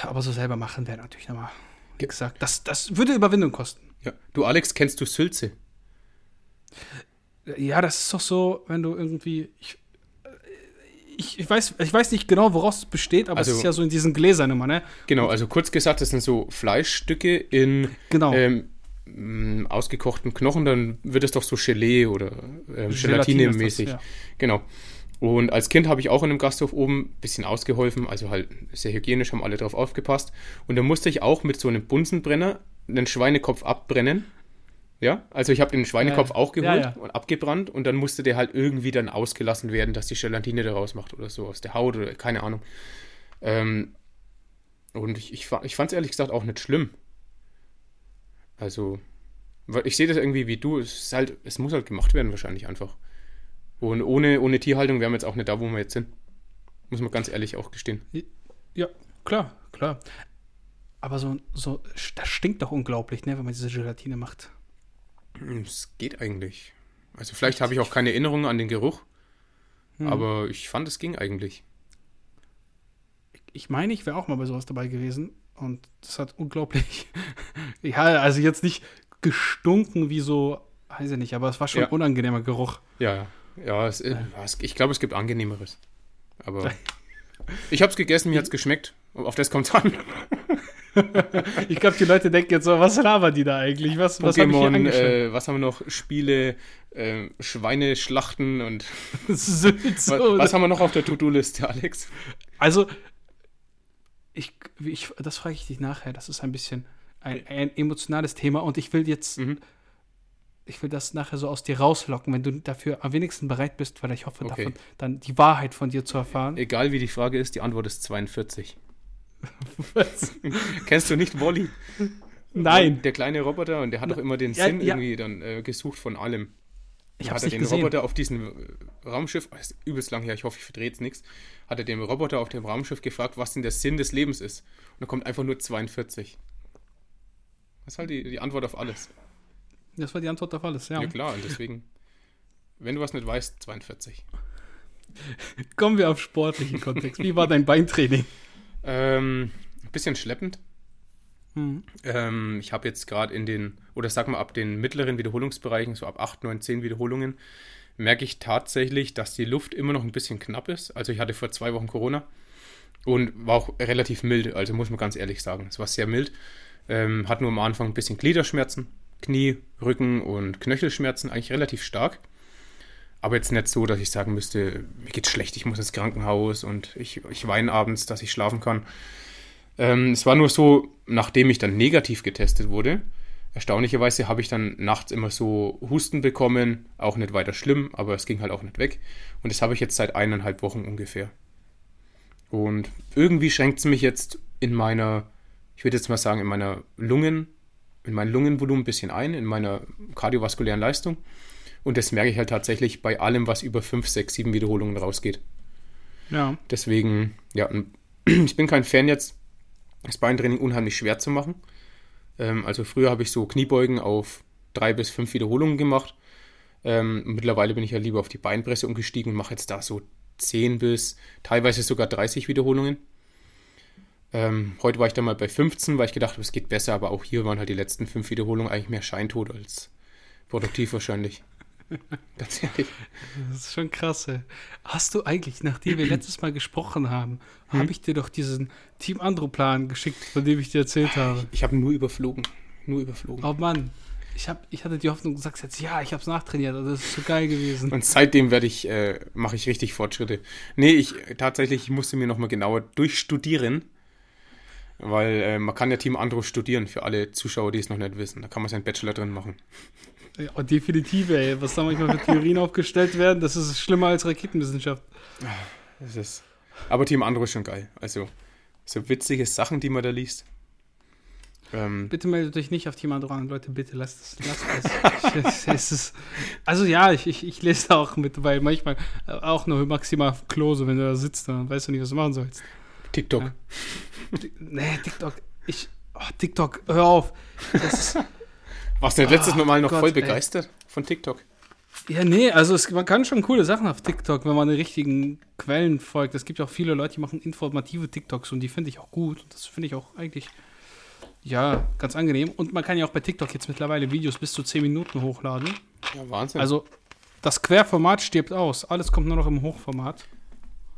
Aber so selber machen wäre natürlich nochmal, wie Ge- gesagt, das, das würde Überwindung kosten. ja. Du, Alex, kennst du Sülze? Ja, das ist doch so, wenn du irgendwie. Ich, ich, ich, weiß, ich weiß nicht genau, woraus es besteht, aber Also- es ist ja so in diesen Gläsern immer, ne? Genau, also kurz gesagt, das sind so Fleischstücke in Genau. ähm, ausgekochten Knochen, dann wird es doch so Gelee oder ähm, Gelatine Gelatine-mäßig. das, Genau. Und als Kind habe ich auch in einem Gasthof oben ein bisschen ausgeholfen, also halt sehr hygienisch, haben alle drauf aufgepasst. Und da musste ich auch mit so einem Bunsenbrenner einen Schweinekopf abbrennen. Ja, also ich habe den Schweinekopf Ja, auch geholt ja, ja. und abgebrannt und dann musste der halt irgendwie dann ausgelassen werden, dass die Gelatine da rausmacht oder so aus der Haut oder keine Ahnung. Ähm, und ich, ich, ich fand es ehrlich gesagt auch nicht schlimm. Also, ich sehe das irgendwie wie du, es, ist halt, es muss halt gemacht werden wahrscheinlich einfach. Und ohne, ohne Tierhaltung wären wir jetzt auch nicht da, wo wir jetzt sind. Muss man ganz ehrlich auch gestehen. Ja, klar, klar. Aber so, so, das stinkt doch unglaublich, ne, wenn man diese Gelatine macht. Es geht eigentlich. Also vielleicht habe ich auch keine Erinnerung an den Geruch, Hm. aber ich fand, es ging eigentlich. Ich meine, ich wäre auch mal bei sowas dabei gewesen und das hat unglaublich. ja, also jetzt nicht gestunken wie so, weiß ich nicht, aber es war schon Ja. ein unangenehmer Geruch. Ja, ja. Ja, es, äh, es, ich glaube, es gibt angenehmeres. Aber ich habe es gegessen, mir hat es geschmeckt. Auf das kommt es an. Ich glaube, die Leute denken jetzt so, was labern die da eigentlich? Was, was Pokémon, angeschaut? äh, was haben wir noch? Spiele, äh, Schweine schlachten und so, was, was haben wir noch auf der To-Do-Liste, Alex? Also, ich, ich, das frage ich dich nachher. Das ist ein bisschen ein, ein emotionales Thema und ich will jetzt, Mhm. Ich will das nachher so aus dir rauslocken, wenn du dafür am wenigsten bereit bist, weil ich hoffe, Okay. davon dann die Wahrheit von dir zu erfahren. Egal wie die Frage ist, die Antwort ist 42. Was? Kennst du nicht Wally? Nein, Der kleine Roboter und der hat doch immer den Ja, Sinn ja. irgendwie dann äh, gesucht von allem. ich hat habe es er den gesehen. Roboter auf diesem äh, Raumschiff, das ist übelst lang her, ich hoffe, ich verdrehe jetzt nichts, hat er den Roboter auf dem Raumschiff gefragt, was denn der Sinn des Lebens ist. Und da kommt einfach nur 42. Das ist halt die, die Antwort auf alles. Das war die Antwort auf alles, ja. Ja. klar, und deswegen, wenn du was nicht weißt, 42. Kommen wir auf sportlichen Kontext. Wie war dein Beintraining? Ähm, ein bisschen schleppend. Hm. Ähm, ich habe jetzt gerade in den, oder sag mal ab den mittleren Wiederholungsbereichen, so ab 8, 9, 10 Wiederholungen, merke ich tatsächlich, dass die Luft immer noch ein bisschen knapp ist. Also ich hatte vor zwei Wochen Corona und war auch relativ mild, also muss man ganz ehrlich sagen. Es war sehr mild. Ähm, hat nur am Anfang ein bisschen Gliederschmerzen, Knie, Rücken und Knöchelschmerzen, eigentlich relativ stark. Aber jetzt nicht so, dass ich sagen müsste, mir geht's schlecht, ich muss ins Krankenhaus und ich, ich weine abends, dass ich schlafen kann. Ähm, es war nur so, nachdem ich dann negativ getestet wurde, erstaunlicherweise habe ich dann nachts immer so Husten bekommen, auch nicht weiter schlimm, aber es ging halt auch nicht weg. Und das habe ich jetzt seit eineinhalb Wochen ungefähr. Und irgendwie schränkt es mich jetzt in meiner, ich würde jetzt mal sagen, in meiner Lungen, in mein Lungenvolumen ein bisschen ein, in meiner kardiovaskulären Leistung. Und das merke ich halt tatsächlich bei allem, was über 5, 6, 7 Wiederholungen rausgeht. Ja. Deswegen, ja, ich bin kein Fan jetzt, das Beintraining unheimlich schwer zu machen. Ähm, also früher habe ich so Kniebeugen auf drei bis fünf Wiederholungen gemacht. Ähm, mittlerweile bin ich ja lieber auf die Beinpresse umgestiegen und mache jetzt da so 10 bis teilweise sogar 30 Wiederholungen. Ähm, heute war ich dann mal bei 15, weil ich gedacht habe, es geht besser, aber auch hier waren halt die letzten fünf Wiederholungen eigentlich mehr Scheintot als produktiv wahrscheinlich. Ganz ehrlich. Das ist schon krass. Ey. Hast du eigentlich, nachdem wir letztes Mal gesprochen haben, hm? habe ich dir doch diesen Team Andro-Plan geschickt, von dem ich dir erzählt habe? Ich, ich habe nur überflogen. Nur überflogen. Oh Mann. Ich, hab, ich hatte die Hoffnung, du sagst jetzt, ja, ich habe es nachtrainiert, das ist so geil gewesen. Und seitdem werde ich, äh, mache ich richtig Fortschritte. Nee, ich tatsächlich, ich musste mir nochmal genauer durchstudieren, weil äh, man kann ja Team Andro studieren, für alle Zuschauer, die es noch nicht wissen. Da kann man seinen Bachelor drin machen. Ja, definitiv, ey. Was da manchmal für Theorien aufgestellt werden, das ist schlimmer als Raketenwissenschaft. Das ist, aber Team Andro ist schon geil. Also, so witzige Sachen, die man da liest. Ähm, bitte meldet euch nicht auf Team Andro an, Leute, bitte lasst es. Lasst es. es ist, also ja, ich, ich, ich lese da auch mit, weil manchmal auch nur maximal Klose, wenn du da sitzt, dann weißt du nicht, was du machen sollst. TikTok. Ja. Nee, TikTok. Ich, oh, TikTok, hör auf. Ist, warst du nicht letztes oh, Mal noch Gott, voll begeistert ey. von TikTok? Ja, nee, also es, man kann schon coole Sachen auf TikTok, wenn man den richtigen Quellen folgt. Es gibt ja auch viele Leute, die machen informative TikToks und die finde ich auch gut. Und das finde ich auch eigentlich, ja, ganz angenehm. Und man kann ja auch bei TikTok jetzt mittlerweile Videos bis zu 10 Minuten hochladen. Ja, Wahnsinn. Also das Querformat stirbt aus. Alles kommt nur noch im Hochformat.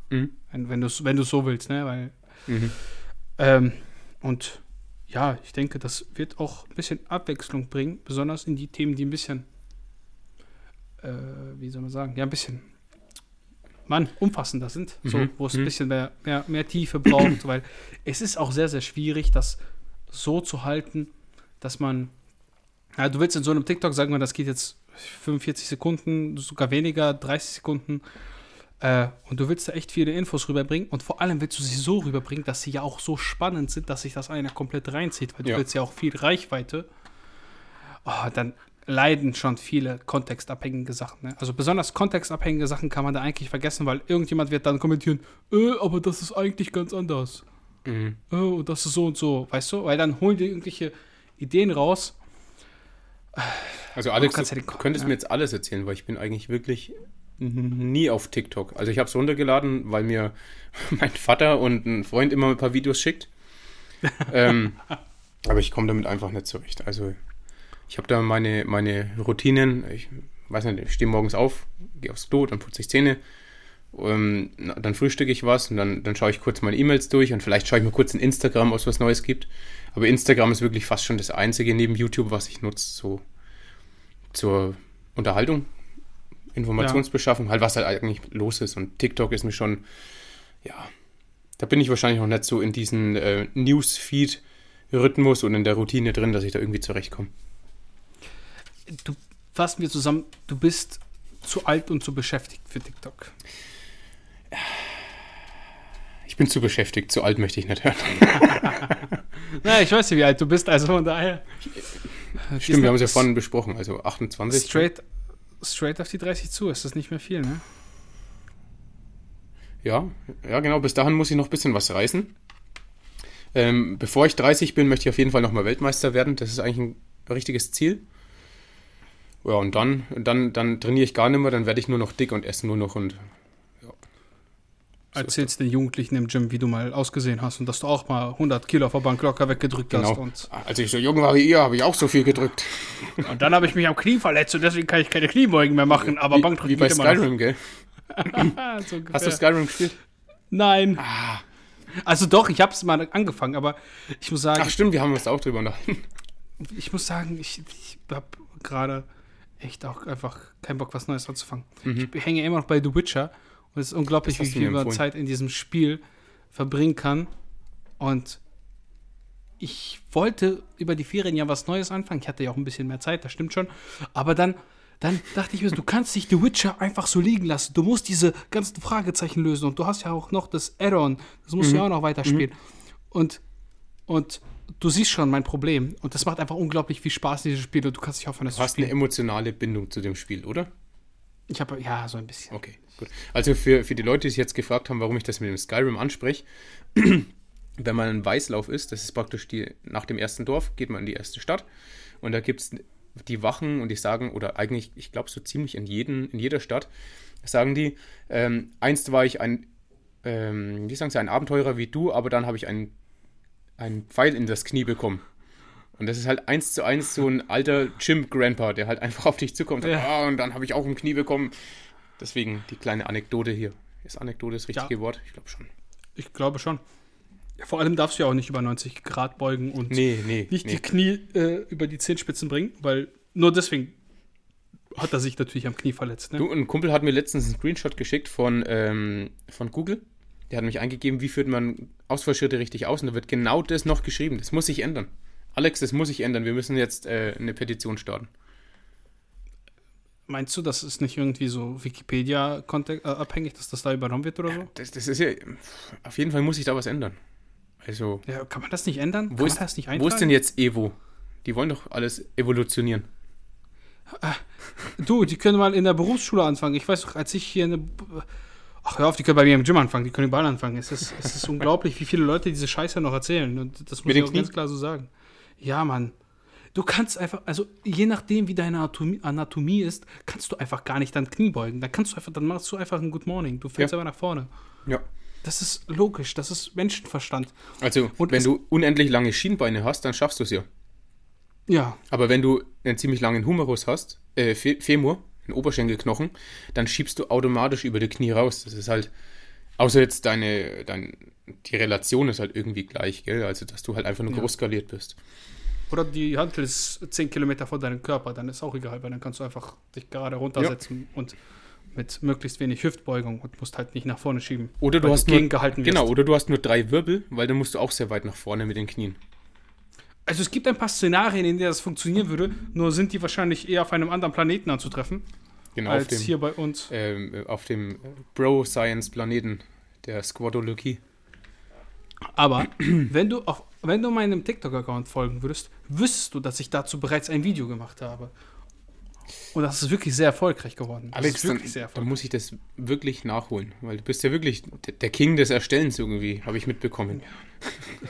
Mhm. Wenn du es wenn so willst, ne? Weil, mhm. ähm, und ja, ich denke, das wird auch ein bisschen Abwechslung bringen, besonders in die Themen, die ein bisschen, äh, wie soll man sagen, ja, ein bisschen, Mann, umfassender sind, mhm. so, wo es ein mhm. bisschen mehr, mehr, mehr Tiefe braucht, weil es ist auch sehr, sehr schwierig, das so zu halten, dass man, ja, du willst in so einem TikTok sagen, das geht jetzt 45 Sekunden, sogar weniger, 30 Sekunden, äh, und du willst da echt viele Infos rüberbringen und vor allem willst du sie so rüberbringen, dass sie ja auch so spannend sind, dass sich das einer komplett reinzieht, weil du ja. willst ja auch viel Reichweite. Oh, dann leiden schon viele kontextabhängige Sachen. Ne? Also besonders kontextabhängige Sachen kann man da eigentlich vergessen, weil irgendjemand wird dann kommentieren, äh, aber das ist eigentlich ganz anders. Mhm. Äh, und das ist so und so, weißt du? Weil dann holen die irgendwelche Ideen raus. Also Alex, du, ja könntest ja. mir jetzt alles erzählen, weil ich bin eigentlich wirklich nie auf TikTok. Also ich habe es runtergeladen, weil mir mein Vater und ein Freund immer ein paar Videos schickt. ähm, aber ich komme damit einfach nicht zurecht. Also ich habe da meine, meine Routinen. Ich weiß nicht, ich stehe morgens auf, gehe aufs Klo, dann putze ich Zähne. Ähm, dann frühstücke ich was und dann, dann schaue ich kurz meine E-Mails durch und vielleicht schaue ich mir kurz in Instagram, ob es was Neues gibt. Aber Instagram ist wirklich fast schon das einzige neben YouTube, was ich nutze, so zur Unterhaltung, Informationsbeschaffung, ja. halt was halt eigentlich los ist. Und TikTok ist mir schon, ja, da bin ich wahrscheinlich noch nicht so in diesen äh, Newsfeed-Rhythmus und in der Routine drin, dass ich da irgendwie zurechtkomme. Du fassen wir zusammen, du bist zu alt und zu beschäftigt für TikTok. Ich bin zu beschäftigt, zu alt möchte ich nicht hören. Na, ich weiß nicht, wie alt du bist, also von daher. Stimmt, wir haben es ja vorhin besprochen, also 28. Straight, straight auf die 30 zu, ist das nicht mehr viel, ne? Ja, ja, genau. Bis dahin muss ich noch ein bisschen was reißen. Ähm, bevor ich 30 bin, möchte ich auf jeden Fall nochmal Weltmeister werden. Das ist eigentlich ein richtiges Ziel. Ja, und dann, dann, dann trainiere ich gar nicht mehr, dann werde ich nur noch dick und esse nur noch und Erzählst den Jugendlichen im Gym, wie du mal ausgesehen hast und dass du auch mal 100 Kilo auf der Bank locker weggedrückt genau. hast. Und Als ich so jung war wie ihr, habe ich auch so viel gedrückt. Und dann habe ich mich am Knie verletzt und deswegen kann ich keine Kniebeugen mehr machen, aber wie, Bankdrücken Wie bei Skyrim, gell? so hast du Skyrim gespielt? Nein. Ah. Also doch, ich habe es mal angefangen, aber ich muss sagen... Ach stimmt, wir haben uns auch drüber nach. Ich muss sagen, ich, ich habe gerade echt auch einfach keinen Bock, was Neues anzufangen. Mhm. Ich hänge immer noch bei The Witcher und es ist unglaublich, wie viel man Zeit in diesem Spiel verbringen kann. Und ich wollte über die Ferien ja was Neues anfangen. Ich hatte ja auch ein bisschen mehr Zeit, das stimmt schon. Aber dann dann dachte ich mir, du kannst nicht The Witcher einfach so liegen lassen. Du musst diese ganzen Fragezeichen lösen und du hast ja auch noch das Add-on. Das musst du ja auch noch weiterspielen. Und, und du siehst schon mein Problem. Und das macht einfach unglaublich viel Spaß, dieses Spiel. Und du kannst dich aufhören, das Du hast eine emotionale Bindung zu dem Spiel, oder? Ich habe, ja, so ein bisschen. Okay, gut. Also für, für die Leute, die sich jetzt gefragt haben, warum ich das mit dem Skyrim anspreche, wenn man ein Weißlauf ist, das ist praktisch die, nach dem ersten Dorf, geht man in die erste Stadt und da gibt es die Wachen und die sagen, oder eigentlich, ich glaube so ziemlich in, jeden, in jeder Stadt, sagen die, ähm, einst war ich ein, ähm, wie sagen sie, ein Abenteurer wie du, aber dann habe ich einen, einen Pfeil in das Knie bekommen. Und das ist halt eins zu eins so ein alter Jim-Grandpa, der halt einfach auf dich zukommt und, Ja. sagt, ah, und dann habe ich auch im Knie bekommen. Deswegen die kleine Anekdote hier. Ist Anekdote das richtige Wort? Ich glaube schon. Ich glaube schon. Ja, vor allem darfst du ja auch nicht über 90 Grad beugen und Nee, nee. nicht nee. die Knie äh, über die Zehenspitzen bringen, weil nur deswegen hat er sich natürlich am Knie verletzt. Ne? Du, ein Kumpel hat mir letztens einen Screenshot geschickt von, ähm, von Google. Der hat mich eingegeben, wie führt man Ausfallschritte richtig aus. Und da wird genau das noch geschrieben. Das muss sich ändern. Alex, das muss sich ändern. Wir müssen jetzt äh, eine Petition starten. Meinst du, das ist nicht irgendwie so Wikipedia-abhängig, dass das da übernommen wird oder so? Das, das ist ja. Auf jeden Fall muss sich da was ändern. Also, Ja, kann man das nicht ändern? wo kann ist, man das nicht wo ist denn jetzt Evo? Die wollen doch alles evolutionieren. Du, die können mal in der Berufsschule anfangen. Ich weiß doch, als ich hier eine. Ach, hör auf, die können bei mir im Gym anfangen, die können überall anfangen. Es ist, es ist unglaublich, wie viele Leute diese Scheiße noch erzählen. Und das muss ich auch ganz Knien? klar so sagen. Ja, Mann. Du kannst einfach, also je nachdem, wie deine Anatomie, Anatomie ist, kannst du einfach gar nicht dein Knie beugen. Dann kannst du einfach, dann machst du einfach ein Good Morning. Du fällst Ja. einfach nach vorne. Ja. Das ist logisch, das ist Menschenverstand. Also, Und wenn du unendlich lange Schienbeine hast, dann schaffst du es ja. Ja, Aber wenn du einen ziemlich langen Humerus hast, äh, Fe Femur, einen Oberschenkelknochen, dann schiebst du automatisch über die Knie raus. Das ist halt, außer jetzt deine, dein, die Relation ist halt irgendwie gleich, gell? Also, dass du halt einfach nur Ja. groß skaliert bist. Oder die Hantel ist 10 Kilometer vor deinem Körper, dann ist auch egal, weil dann kannst du einfach dich gerade runtersetzen und mit möglichst wenig Hüftbeugung und musst halt nicht nach vorne schieben. Oder du hast nur, gegengehalten wirst. genau, oder du hast nur drei Wirbel, weil dann musst du auch sehr weit nach vorne mit den Knien. Also es gibt ein paar Szenarien, in denen das funktionieren würde, nur sind die wahrscheinlich eher auf einem anderen Planeten anzutreffen, Genau, als auf dem, hier bei uns. ähm, äh, auf dem Bro-Science-Planeten der Squadologie. Aber wenn du auf, wenn du meinem TikTok-Account folgen würdest, wüsstest du, dass ich dazu bereits ein Video gemacht habe. Und das ist wirklich sehr erfolgreich geworden. Das Alex, ist dann, wirklich sehr dann muss ich das wirklich nachholen, weil du bist ja wirklich der- King des Erstellens irgendwie, habe ich mitbekommen.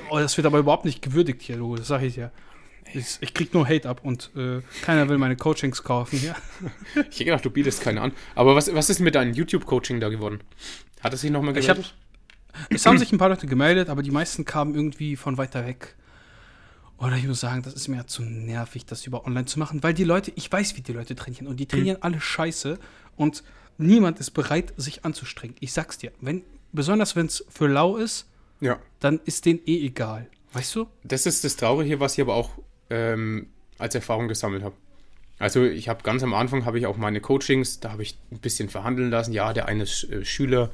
Oh, das wird aber überhaupt nicht gewürdigt hier, du, das sag ich dir. Ich, ich krieg nur Hate ab und äh, keiner will meine Coachings kaufen hier. Ich hätte gedacht, du bietest keine an. Aber was, was ist mit deinem YouTube-Coaching da geworden? Hat es sich nochmal Ich hab- gemeldet? Es haben sich ein paar Leute gemeldet, aber die meisten kamen irgendwie von weiter weg. Oder ich muss sagen, das ist mir zu nervig, das über online zu machen, weil die Leute, ich weiß, wie die Leute trainieren und die trainieren alle scheiße und niemand ist bereit, sich anzustrengen. Ich sag's dir, wenn, besonders wenn es für lau ist, Ja. dann ist denen eh egal. Weißt du? Das ist das Traurige, was ich aber auch ähm, als Erfahrung gesammelt habe. Also ich habe ganz am Anfang habe ich auch meine Coachings, da habe ich ein bisschen verhandeln lassen. Ja, der eine ist äh, Schüler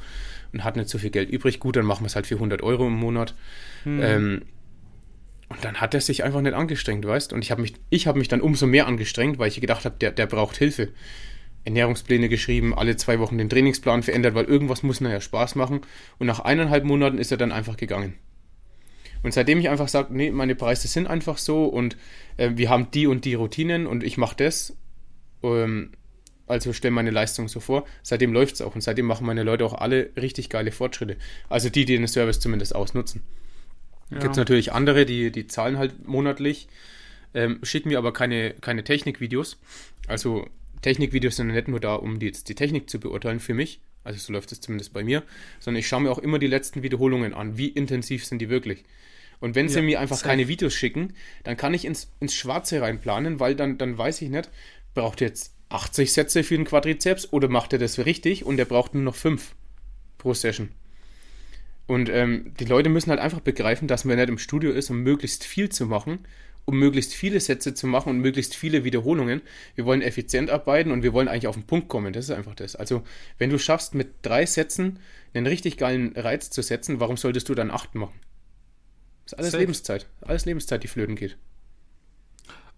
und hat nicht so viel Geld übrig. Gut, dann machen wir es halt für 100 Euro im Monat. Ähm, und dann hat er sich einfach nicht angestrengt, weißt? Und ich habe mich, ich habe mich dann umso mehr angestrengt, weil ich gedacht habe, der, der braucht Hilfe. Ernährungspläne geschrieben, alle zwei Wochen den Trainingsplan verändert, weil irgendwas muss ja Spaß machen. Und nach eineinhalb Monaten ist er dann einfach gegangen. Und seitdem ich einfach sage, nee, meine Preise sind einfach so und äh, wir haben die und die Routinen und ich mache das, ähm, also stelle meine Leistung so vor, seitdem läuft es auch und seitdem machen meine Leute auch alle richtig geile Fortschritte. Also die, die den Service zumindest ausnutzen. Ja. Gibt es natürlich andere, die, die zahlen halt monatlich, ähm, schicken mir aber keine, keine Technikvideos. Also Technikvideos sind nicht nur da, um die, jetzt die Technik zu beurteilen für mich, also so läuft es zumindest bei mir, sondern ich schaue mir auch immer die letzten Wiederholungen an. Wie intensiv sind die wirklich? Und wenn sie Ja, mir einfach safe. keine Videos schicken, dann kann ich ins, ins Schwarze reinplanen, weil dann, dann weiß ich nicht, braucht er jetzt 80 Sätze für den Quadrizeps oder macht er das richtig und er braucht nur noch 5 pro Session. Und ähm, die Leute müssen halt einfach begreifen, dass man nicht im Studio ist, um möglichst viel zu machen, um möglichst viele Sätze zu machen und möglichst viele Wiederholungen. Wir wollen effizient arbeiten und wir wollen eigentlich auf den Punkt kommen. Das ist einfach das. Also, wenn du schaffst, mit drei Sätzen einen richtig geilen Reiz zu setzen, warum solltest du dann acht machen? Das ist alles Safe. Lebenszeit. Alles Lebenszeit, die flöten geht.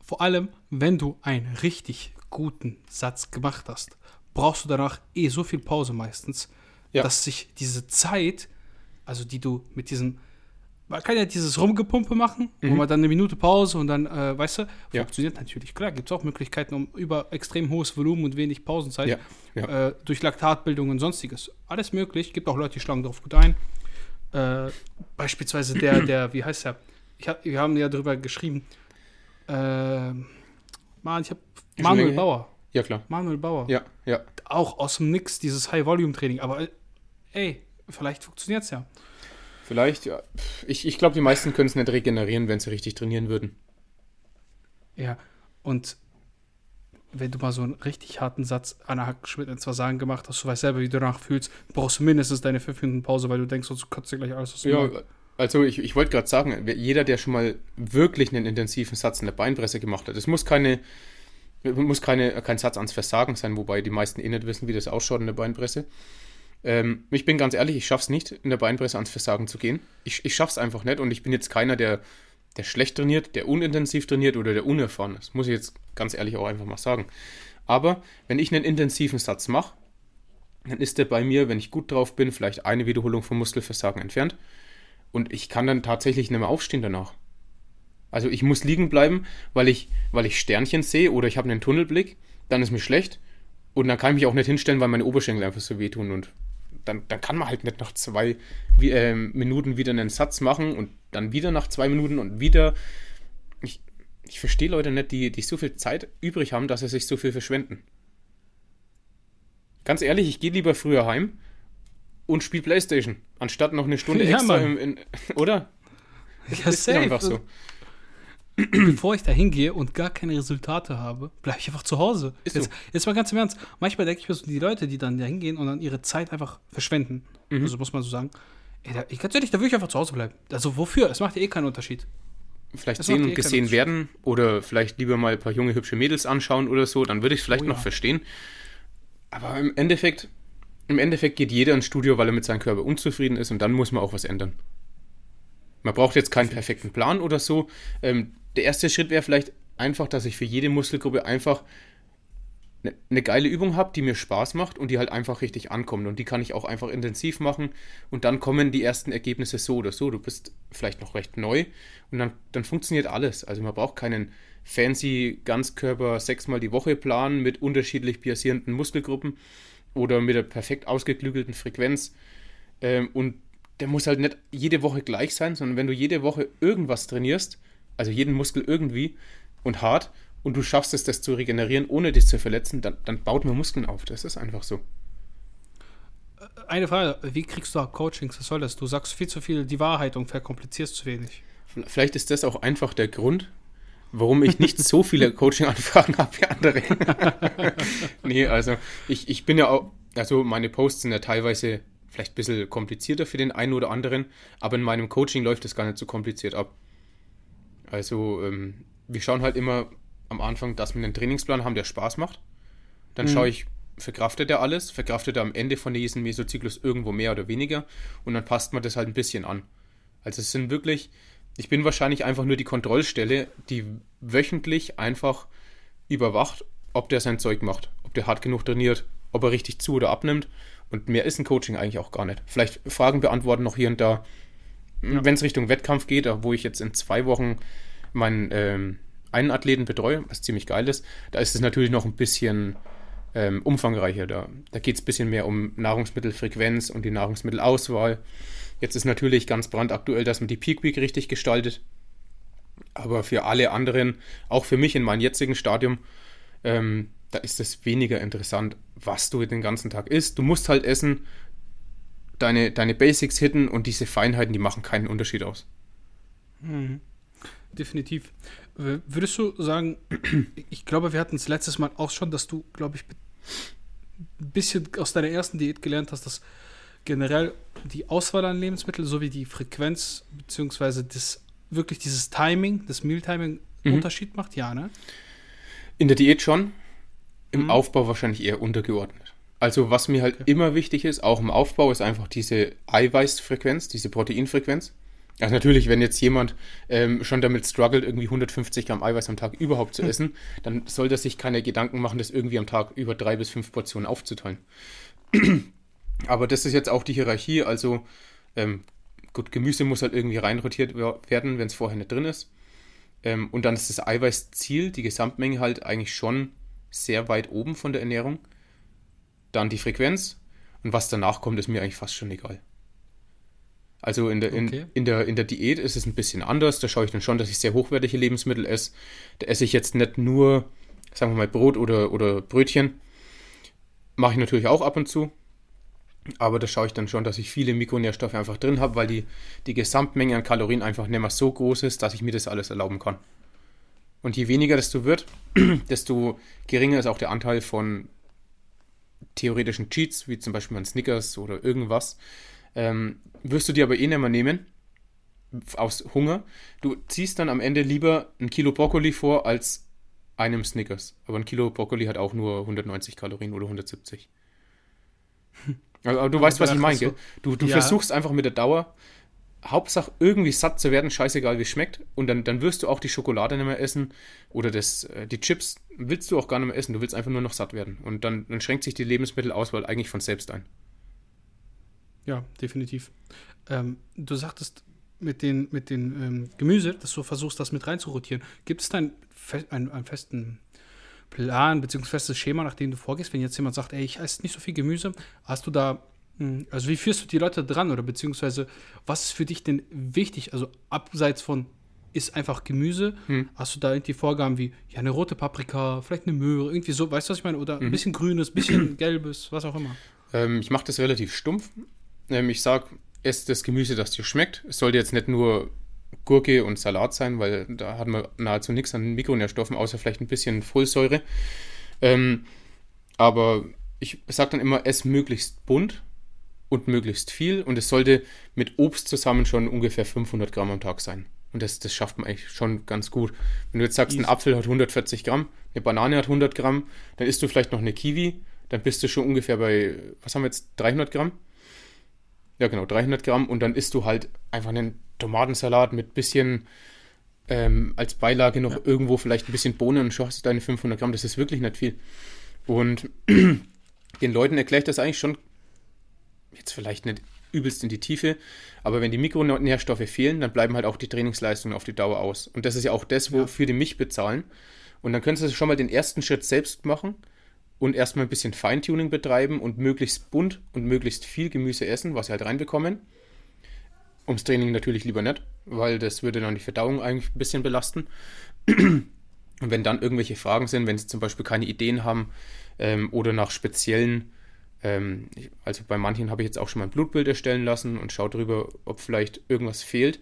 Vor allem, wenn du ein richtig guten Satz gemacht hast, brauchst du danach eh so viel Pause meistens, Ja. dass sich diese Zeit, also die du mit diesem, man kann ja dieses Rumgepumpe machen, wo man dann eine Minute Pause und dann, äh, weißt du, Mhm. Ja. funktioniert natürlich. Klar, gibt es auch Möglichkeiten, um über extrem hohes Volumen und wenig Pausenzeit, ja. Äh, durch Laktatbildung und sonstiges. Alles möglich. Gibt auch Leute, die schlagen darauf gut ein. Äh, beispielsweise der, der, wie heißt der? Ich hab, wir haben ja drüber geschrieben. Äh, Mann, ich habe schon Manuel. Bauer. Ja, klar. Manuel Bauer. Ja, ja. Auch aus dem Nix, dieses High-Volume-Training. Aber ey, vielleicht funktioniert es ja. Vielleicht, ja. Ich, ich glaube, die meisten können es nicht regenerieren, wenn sie richtig trainieren würden. Ja, und wenn du mal so einen richtig harten Satz an der Hackschmidt ins Versagen gemacht hast, du weißt selber, wie du danach fühlst, brauchst du mindestens deine fünf Minuten Pause, weil du denkst, sonst kotzt dir gleich alles aus Ja, also ich, ich wollte gerade sagen, jeder, der schon mal wirklich einen intensiven Satz in der Beinpresse gemacht hat, es muss keine, muss keine, kein Satz ans Versagen sein, wobei die meisten eh nicht wissen, wie das ausschaut in der Beinpresse. Ähm, ich bin ganz ehrlich, ich schaff's nicht, in der Beinpresse ans Versagen zu gehen. Ich, ich schaff's einfach nicht und ich bin jetzt keiner, der, der schlecht trainiert, der unintensiv trainiert oder der unerfahren ist. Muss ich jetzt ganz ehrlich auch einfach mal sagen. Aber wenn ich einen intensiven Satz mache, dann ist der bei mir, wenn ich gut drauf bin, vielleicht eine Wiederholung vom Muskelversagen entfernt. Und ich kann dann tatsächlich nicht mehr aufstehen danach. Also ich muss liegen bleiben, weil ich, weil ich Sternchen sehe oder ich habe einen Tunnelblick, dann ist mir schlecht. Und dann kann ich mich auch nicht hinstellen, weil meine Oberschenkel einfach so wehtun. Und dann, dann kann man halt nicht nach zwei ähm, Minuten wieder einen Satz machen und dann wieder nach zwei Minuten und wieder. Ich, ich verstehe Leute nicht, die, die so viel Zeit übrig haben, dass sie sich so viel verschwenden. Ganz ehrlich, ich gehe lieber früher heim und spiele Playstation, anstatt noch eine Stunde Ja, extra im, in, oder? Ja, ist einfach so. Bevor ich da hingehe und gar keine Resultate habe, bleibe ich einfach zu Hause. Ist jetzt, so. jetzt mal ganz im Ernst. Manchmal denke ich mir so, die Leute, die dann da hingehen und dann ihre Zeit einfach verschwenden, Mhm. also muss man so sagen, ey, da, ich ganz ehrlich, da würde ich einfach zu Hause bleiben. Also wofür? Es macht ja eh keinen Unterschied. Vielleicht Das sehen und eh gesehen werden oder vielleicht lieber mal ein paar junge, hübsche Mädels anschauen oder so, dann würde ich es vielleicht Oh noch ja. verstehen. Aber im Endeffekt, im Endeffekt geht jeder ins Studio, weil er mit seinem Körper unzufrieden ist und dann muss man auch was ändern. Man braucht jetzt keinen perfekten Plan oder so. Ähm, der erste Schritt wäre vielleicht einfach, dass ich für jede Muskelgruppe einfach eine, eine geile Übung habe, die mir Spaß macht und die halt einfach richtig ankommt. Und die kann ich auch einfach intensiv machen. Und dann kommen die ersten Ergebnisse so oder so. Du bist vielleicht noch recht neu und dann, dann funktioniert alles. Also man braucht keinen fancy Ganzkörper sechsmal die Woche Plan mit unterschiedlich piacierenden Muskelgruppen oder mit einer perfekt ausgeklügelten Frequenz. Ähm, und der muss halt nicht jede Woche gleich sein, sondern wenn du jede Woche irgendwas trainierst, also jeden Muskel irgendwie und hart, und du schaffst es, das zu regenerieren, ohne dich zu verletzen, dann, dann baut man Muskeln auf. Das ist einfach so. Eine Frage, wie kriegst du Coachings? Was soll das? Du sagst viel zu viel die Wahrheit und verkomplizierst zu wenig. Vielleicht ist das auch einfach der Grund, warum ich nicht so viele Coaching-Anfragen habe wie andere. nee, also ich, ich bin ja auch, also meine Posts sind ja teilweise vielleicht ein bisschen komplizierter für den einen oder anderen, aber in meinem Coaching läuft das gar nicht so kompliziert ab. Also ähm, wir schauen halt immer am Anfang, dass wir einen Trainingsplan haben, der Spaß macht. Dann Mhm. schaue ich, verkraftet er alles, verkraftet er am Ende von diesem Mesozyklus irgendwo mehr oder weniger und dann passt man das halt ein bisschen an. Also es sind wirklich, ich bin wahrscheinlich einfach nur die Kontrollstelle, die wöchentlich einfach überwacht, ob der sein Zeug macht, ob der hart genug trainiert, ob er richtig zu oder abnimmt. Und mehr ist ein Coaching eigentlich auch gar nicht. Vielleicht Fragen beantworten noch hier und da. Wenn es Richtung Wettkampf geht, wo ich jetzt in zwei Wochen meinen ähm, einen Athleten betreue, was ziemlich geil ist, da ist es natürlich noch ein bisschen ähm, umfangreicher. Da, da geht es ein bisschen mehr um Nahrungsmittelfrequenz und die Nahrungsmittelauswahl. Jetzt ist natürlich ganz brandaktuell, dass man die Peak Week richtig gestaltet. Aber für alle anderen, auch für mich in meinem jetzigen Stadium, ähm, da ist es weniger interessant, was du den ganzen Tag isst. Du musst halt essen, deine, deine Basics hitten und diese Feinheiten, die machen keinen Unterschied aus. Definitiv. Äh, Würdest du sagen, ich glaube, wir hatten es letztes Mal auch schon, dass du, glaube ich, ein bisschen aus deiner ersten Diät gelernt hast, dass generell die Auswahl an Lebensmitteln sowie die Frequenz, beziehungsweise das, wirklich dieses Timing, das Mealtiming Mhm. Unterschied macht? Ja, ne? In der Diät schon, im Mhm. Aufbau wahrscheinlich eher untergeordnet. Also was mir halt immer wichtig ist, auch im Aufbau, ist einfach diese Eiweißfrequenz, diese Proteinfrequenz. Also natürlich, wenn jetzt jemand ähm, schon damit struggelt, irgendwie 150 Gramm Eiweiß am Tag überhaupt zu hm. essen, dann soll er sich keine Gedanken machen, das irgendwie am Tag über drei bis fünf Portionen aufzuteilen. Aber das ist jetzt auch die Hierarchie. Also ähm, gut, Gemüse muss halt irgendwie reinrotiert werden, wenn es vorher nicht drin ist. Ähm, und dann ist das Eiweißziel, die Gesamtmenge halt eigentlich schon sehr weit oben von der Ernährung. Dann die Frequenz. Und was danach kommt, ist mir eigentlich fast schon egal. Also in der, in, okay. in, der, in der Diät ist es ein bisschen anders. Da schaue ich dann schon, dass ich sehr hochwertige Lebensmittel esse. Da esse ich jetzt nicht nur, sagen wir mal, Brot oder, oder Brötchen. Mache ich natürlich auch ab und zu. Aber da schaue ich dann schon, dass ich viele Mikronährstoffe einfach drin habe, weil die, die Gesamtmenge an Kalorien einfach nicht mehr so groß ist, dass ich mir das alles erlauben kann. Und je weniger das du wird, desto geringer ist auch der Anteil von theoretischen Cheats, wie zum Beispiel ein Snickers oder irgendwas. Ähm, wirst du dir aber eh nicht mehr nehmen, aus Hunger. Du ziehst dann am Ende lieber ein Kilo Brokkoli vor als einem Snickers. Aber ein Kilo Brokkoli hat auch nur 190 Kalorien oder 170. Aber du aber weißt, was ich meine, gell? Du, du ja. versuchst einfach mit der Dauer, Hauptsache irgendwie satt zu werden, scheißegal wie schmeckt. Und dann, dann wirst du auch die Schokolade nicht mehr essen oder das, äh, die Chips willst du auch gar nicht mehr essen. Du willst einfach nur noch satt werden. Und dann, dann schränkt sich die Lebensmittelauswahl eigentlich von selbst ein. Ja, definitiv. Ähm, du sagtest mit den, mit den ähm, Gemüse, dass du versuchst, das mit reinzurotieren. Gibt es da einen, einen, einen festen Plan bzw. festes Schema, nach dem du vorgehst, wenn jetzt jemand sagt, ey, ich esse nicht so viel Gemüse, hast du da, also wie führst du die Leute dran oder beziehungsweise was ist für dich denn wichtig? Also abseits von ist einfach Gemüse, hm. hast du da irgendwie Vorgaben wie, ja, eine rote Paprika, vielleicht eine Möhre, irgendwie so, weißt du, was ich meine? Oder mhm. ein bisschen grünes, ein bisschen gelbes, was auch immer. Ähm, ich mache das relativ stumpf. Ähm, ich sage, ess das Gemüse, das dir schmeckt. Es sollte jetzt nicht nur Gurke und Salat sein, weil da hat man nahezu nichts an Mikronährstoffen, außer vielleicht ein bisschen Folsäure. Ähm, aber ich sage dann immer, ess möglichst bunt und möglichst viel und es sollte mit Obst zusammen schon ungefähr 500 Gramm am Tag sein. Und das, das schafft man eigentlich schon ganz gut. Wenn du jetzt sagst, ein Apfel hat 140 Gramm, eine Banane hat 100 Gramm, dann isst du vielleicht noch eine Kiwi, dann bist du schon ungefähr bei, was haben wir jetzt, 300 Gramm? Ja, genau, 300 Gramm und dann isst du halt einfach einen Tomatensalat mit bisschen ähm, als Beilage noch ja. irgendwo vielleicht ein bisschen Bohnen und schon hast du deine 500 Gramm. Das ist wirklich nicht viel. Und den Leuten erkläre ich das eigentlich schon, jetzt vielleicht nicht übelst in die Tiefe, aber wenn die Mikronährstoffe fehlen, dann bleiben halt auch die Trainingsleistungen auf die Dauer aus. Und das ist ja auch das, wofür ja. die mich bezahlen. Und dann könntest du schon mal den ersten Schritt selbst machen und erstmal ein bisschen Feintuning betreiben und möglichst bunt und möglichst viel Gemüse essen, was sie halt reinbekommen. Ums Training natürlich lieber nicht, weil das würde dann die Verdauung eigentlich ein bisschen belasten. Und wenn dann irgendwelche Fragen sind, wenn sie zum Beispiel keine Ideen haben ähm, oder nach speziellen, ähm, also bei manchen habe ich jetzt auch schon mal ein Blutbild erstellen lassen und schaue darüber, ob vielleicht irgendwas fehlt.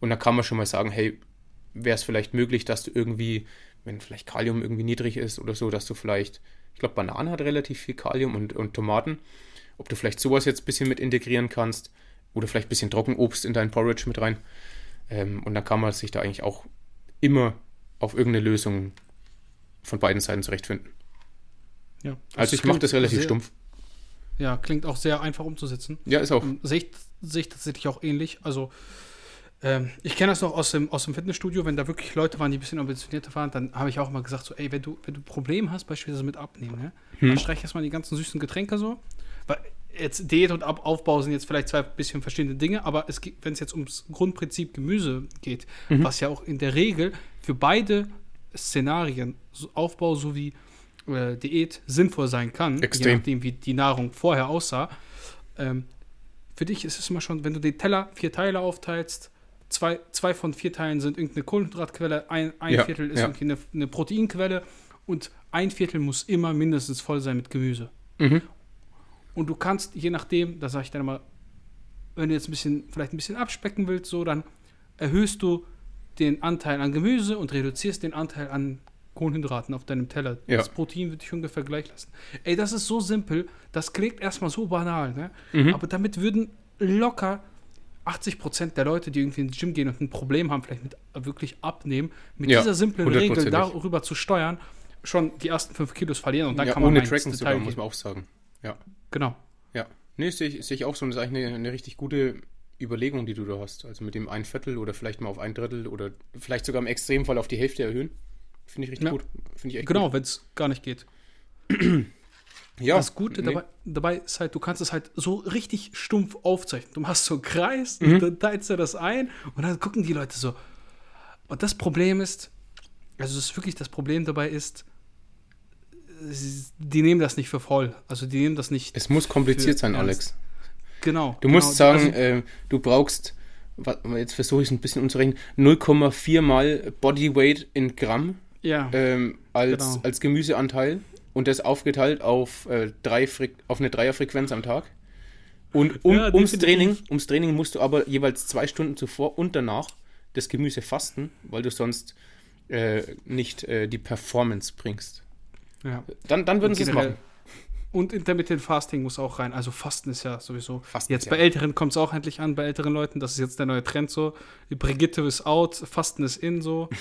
Und dann kann man schon mal sagen, hey, wäre es vielleicht möglich, dass du irgendwie, wenn vielleicht Kalium irgendwie niedrig ist oder so, dass du vielleicht, ich glaube, Bananen hat relativ viel Kalium und, und Tomaten, ob du vielleicht sowas jetzt ein bisschen mit integrieren kannst oder vielleicht ein bisschen Trockenobst in dein Porridge mit rein. Ähm, und dann kann man sich da eigentlich auch immer auf irgendeine Lösung von beiden Seiten zurechtfinden. Ja, also, also ich mache das relativ sehr, stumpf. Ja, klingt auch sehr einfach umzusetzen. Ja, ist auch. Ähm, Sehe ich, seh ich tatsächlich auch ähnlich. Also ähm, ich kenne das noch aus dem, aus dem Fitnessstudio, wenn da wirklich Leute waren, die ein bisschen ambitionierter waren, dann habe ich auch mal gesagt, so, ey, wenn du, wenn du Problem hast, beispielsweise mit Abnehmen, ne, hm. dann streich erstmal die ganzen süßen Getränke so. Weil jetzt Diät und Aufbau sind jetzt vielleicht zwei bisschen verschiedene Dinge, aber es wenn es jetzt ums Grundprinzip Gemüse geht, mhm. was ja auch in der Regel für beide Szenarien, Aufbau sowie äh, Diät, sinnvoll sein kann, Extrem. je nachdem, wie die Nahrung vorher aussah. Ähm, für dich ist es immer schon, wenn du den Teller vier Teile aufteilst, zwei, zwei von vier Teilen sind irgendeine Kohlenhydratquelle, ein, ein ja, Viertel ist ja. irgendwie eine, eine, Proteinquelle und ein Viertel muss immer mindestens voll sein mit Gemüse. Mhm. Und du kannst, je nachdem, da sage ich dann mal, wenn du jetzt ein bisschen, vielleicht ein bisschen abspecken willst, so, dann erhöhst du den Anteil an Gemüse und reduzierst den Anteil an Kohlenhydraten auf deinem Teller. Ja. Das Protein wird dich ungefähr gleich lassen. Ey, das ist so simpel, das klingt erstmal so banal, ne? Mhm. Aber damit würden locker 80% der Leute, die irgendwie ins Gym gehen und ein Problem haben, vielleicht mit wirklich abnehmen, mit ja, dieser simplen Regel darüber zu steuern, schon die ersten 5 Kilos verlieren und dann ja, kann man ohne Tracken sogar, muss man auch sagen. Ja. Genau. Ja. Nee, sehe ich, seh ich auch so. Das ist eigentlich eine, eine richtig gute Überlegung, die du da hast. Also mit dem ein Viertel oder vielleicht mal auf ein Drittel oder vielleicht sogar im Extremfall auf die Hälfte erhöhen. Finde ich richtig Ja. gut. Finde ich echt Genau, wenn es gar nicht geht. Ja, das Gute nee. dabei, dabei ist halt, du kannst es halt so richtig stumpf aufzeichnen. Du machst so einen Kreis, Mhm. und dann teilst du das ein und dann gucken die Leute so. Und das Problem ist, also das ist wirklich das Problem dabei ist, die nehmen das nicht für voll. Also die nehmen das nicht. Es muss kompliziert sein. Alex. Genau. Du musst genau, sagen, also, äh, du brauchst, jetzt versuche ich es ein bisschen umzurechnen, 0,4 mal Bodyweight in Gramm ja, ähm, als, Genau. als Gemüseanteil und das aufgeteilt auf, äh, drei Fre auf eine Dreierfrequenz am Tag. Und um, Ja, ums. Training, ums Training musst du aber jeweils zwei Stunden zuvor und danach das Gemüse fasten, weil du sonst äh, nicht äh, die Performance bringst. ja. Dann, dann würden sie es machen. Und Intermittent Fasting muss auch rein. Also Fasten ist ja sowieso. Fasten jetzt ist bei ja- Älteren kommt es auch endlich an, bei älteren Leuten. Das ist jetzt der neue Trend so. Brigitte ist out, Fasten ist in so.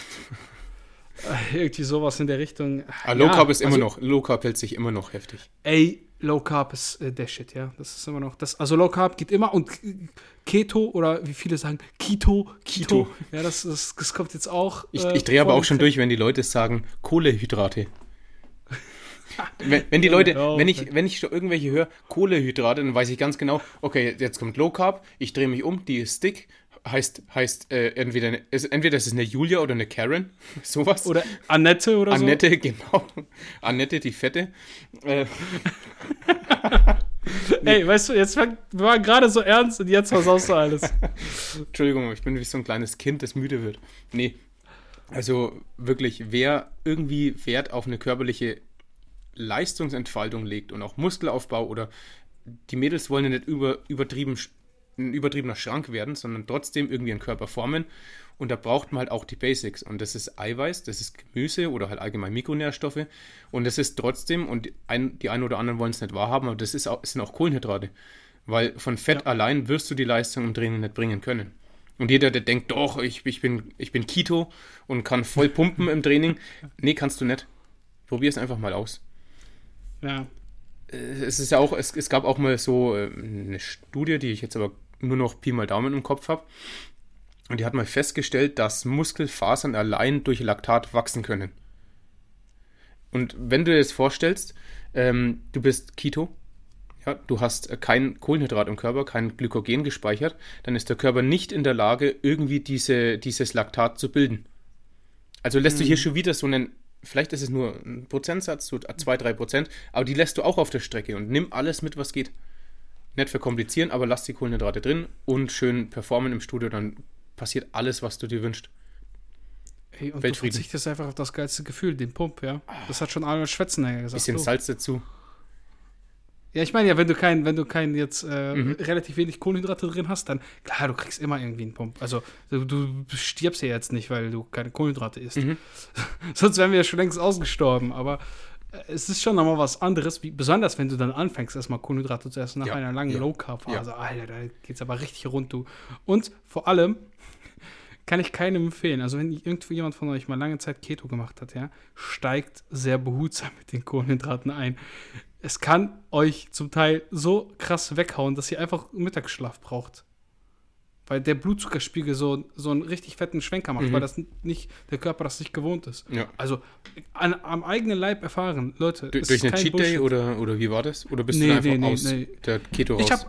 Äh, Irgendwie sowas in der Richtung. Ah, Low Ja, Carb ist immer also, noch, Low Carb hält sich immer noch heftig. Ey, Low Carb ist äh, der Shit, ja. Das ist immer noch. Das, also Low Carb geht immer und Keto oder wie viele sagen, Keto, Keto. Keto. Ja, das, das, das kommt jetzt auch. Ich, äh, ich drehe aber auch schon durch, wenn die Leute sagen Kohlehydrate. wenn, wenn die Leute, Ja, wenn ich, wenn ich irgendwelche höre, Kohlehydrate, dann weiß ich ganz genau, okay, jetzt kommt Low Carb, ich drehe mich um, die ist Stick, heißt, heißt äh, entweder, eine, ist, entweder ist eine Julia oder eine Karen, sowas. Oder Annette oder Annette, genau. Annette, die Fette. Äh, so. Ey, weißt du, jetzt fang, wir waren gerade so ernst und jetzt versaust du alles. Entschuldigung, ich bin wie so ein kleines Kind, das müde wird. Nee. Also wirklich, wer irgendwie Wert auf eine körperliche Leistungsentfaltung legt und auch Muskelaufbau oder die Mädels wollen ja nicht über, übertrieben, ein übertriebener Schrank werden, sondern trotzdem irgendwie einen Körper formen. Und da braucht man halt auch die Basics. Und das ist Eiweiß, das ist Gemüse oder halt allgemein Mikronährstoffe. Und das ist trotzdem, und ein, die einen oder anderen wollen es nicht wahrhaben, aber das ist auch, es sind auch Kohlenhydrate. Weil von Fett Ja. allein wirst du die Leistung im Training nicht bringen können. Und jeder, der denkt, doch, ich, ich, bin, ich bin Keto und kann voll pumpen im Training. Nee, kannst du nicht. Probier es einfach mal aus. Ja. Äh, Es ist ja auch, es, es gab auch mal so äh, eine Studie, die ich jetzt aber nur noch Pi mal Daumen im Kopf habe. Und die hat mal festgestellt, dass Muskelfasern allein durch Laktat wachsen können. Und wenn du dir das vorstellst, ähm, du bist Keto, ja, du hast äh, kein Kohlenhydrat im Körper, kein Glykogen gespeichert, dann ist der Körper nicht in der Lage, irgendwie diese, dieses Laktat zu bilden. Also lässt du hier schon wieder so einen, vielleicht ist es nur ein Prozentsatz, so 2, 3 Prozent, aber die lässt du auch auf der Strecke und nimm alles mit, was geht. Nicht verkomplizieren, aber lass die Kohlenhydrate drin und schön performen im Studio, dann passiert alles, was du dir wünschst. Ey, und du Weltfrieden. verzichtest einfach auf das geilste Gefühl, den Pump, ja. Das hat schon Arnold Schwarzenegger gesagt. Bisschen so. Salz dazu. Ja, ich meine ja, wenn du kein, wenn du kein jetzt äh, Mhm. relativ wenig Kohlenhydrate drin hast, dann klar, du kriegst immer irgendwie einen Pump. Also du, du stirbst ja jetzt nicht, weil du keine Kohlenhydrate isst. Mhm. Sonst wären wir ja schon längst ausgestorben. Aber es ist schon nochmal was anderes, wie, besonders wenn du dann anfängst, erstmal Kohlenhydrate zu essen nach Ja, einer langen ja, Low Carb Phase. Alter, da geht's aber richtig rund, du. Und vor allem kann ich keinem empfehlen. Also wenn irgendwo jemand von euch mal lange Zeit Keto gemacht hat, ja, steigt sehr behutsam mit den Kohlenhydraten ein. Es kann euch zum Teil so krass weghauen, dass ihr einfach Mittagsschlaf braucht. Weil der Blutzuckerspiegel so, so einen richtig fetten Schwenker macht, Mhm. weil das nicht, der Körper das nicht gewohnt ist. Ja. Also an, am eigenen Leib erfahren, Leute. Du, durch einen Cheat Bullshit. Day oder, oder wie war das? Oder bist Nee, du da einfach nee, aus nee. der Keto raus? Ich habe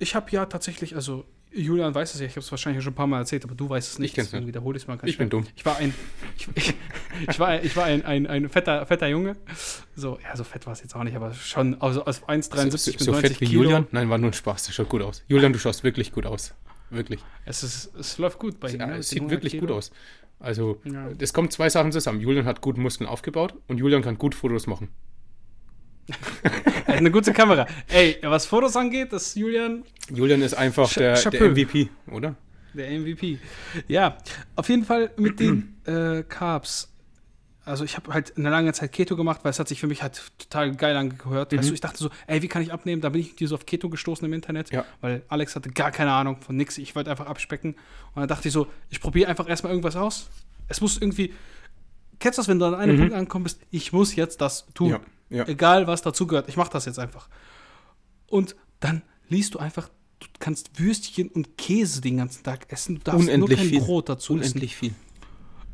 ich hab ja tatsächlich, also Julian weiß es ja, ich habe es wahrscheinlich schon ein paar Mal erzählt, aber du weißt es nicht, Ich deswegen nicht. wiederhole ich es mal ganz Ich bin schnell. dumm. Ich war ein, ich, ich, ich war, ich war ein, ein, ein fetter, fetter Junge. So, ja, so fett war es jetzt auch nicht, aber schon also aus 1,73 so, so 90 fett wie Kilo. Julian? Nein, war nur ein Spaß. Der schaut gut aus. Julian, du schaust wirklich gut aus. Wirklich. Es, ist, es läuft gut bei ihm. Ne, mit es sieht 100 wirklich Kilo. gut aus. Also, Ja. es kommen zwei Sachen zusammen. Julian hat gut Muskeln aufgebaut und Julian kann gut Fotos machen. Er hat eine gute Kamera. Ey, was Fotos angeht, ist Julian Julian ist einfach der, der. MVP, oder? Der MVP. Ja, auf jeden Fall mit den äh, Carbs. Also ich habe halt eine lange Zeit Keto gemacht, weil es hat sich für mich halt total geil angehört. Weißt Mhm. du, ich dachte so, ey, wie kann ich abnehmen? Da bin ich dir so auf Keto gestoßen im Internet, Ja. weil Alex hatte gar keine Ahnung von nix. Ich wollte einfach abspecken. Und dann dachte ich so, ich probiere einfach erstmal irgendwas aus. Es muss irgendwie. Kennst du das, wenn du an einem Mhm. Punkt angekommen bist? Ich muss jetzt das tun. Ja, ja. Egal, was dazu gehört. Ich mache das jetzt einfach. Und dann liest du einfach, du kannst Würstchen und Käse den ganzen Tag essen. Du darfst Unendlich nur kein viel. Brot dazu essen. Unendlich viel.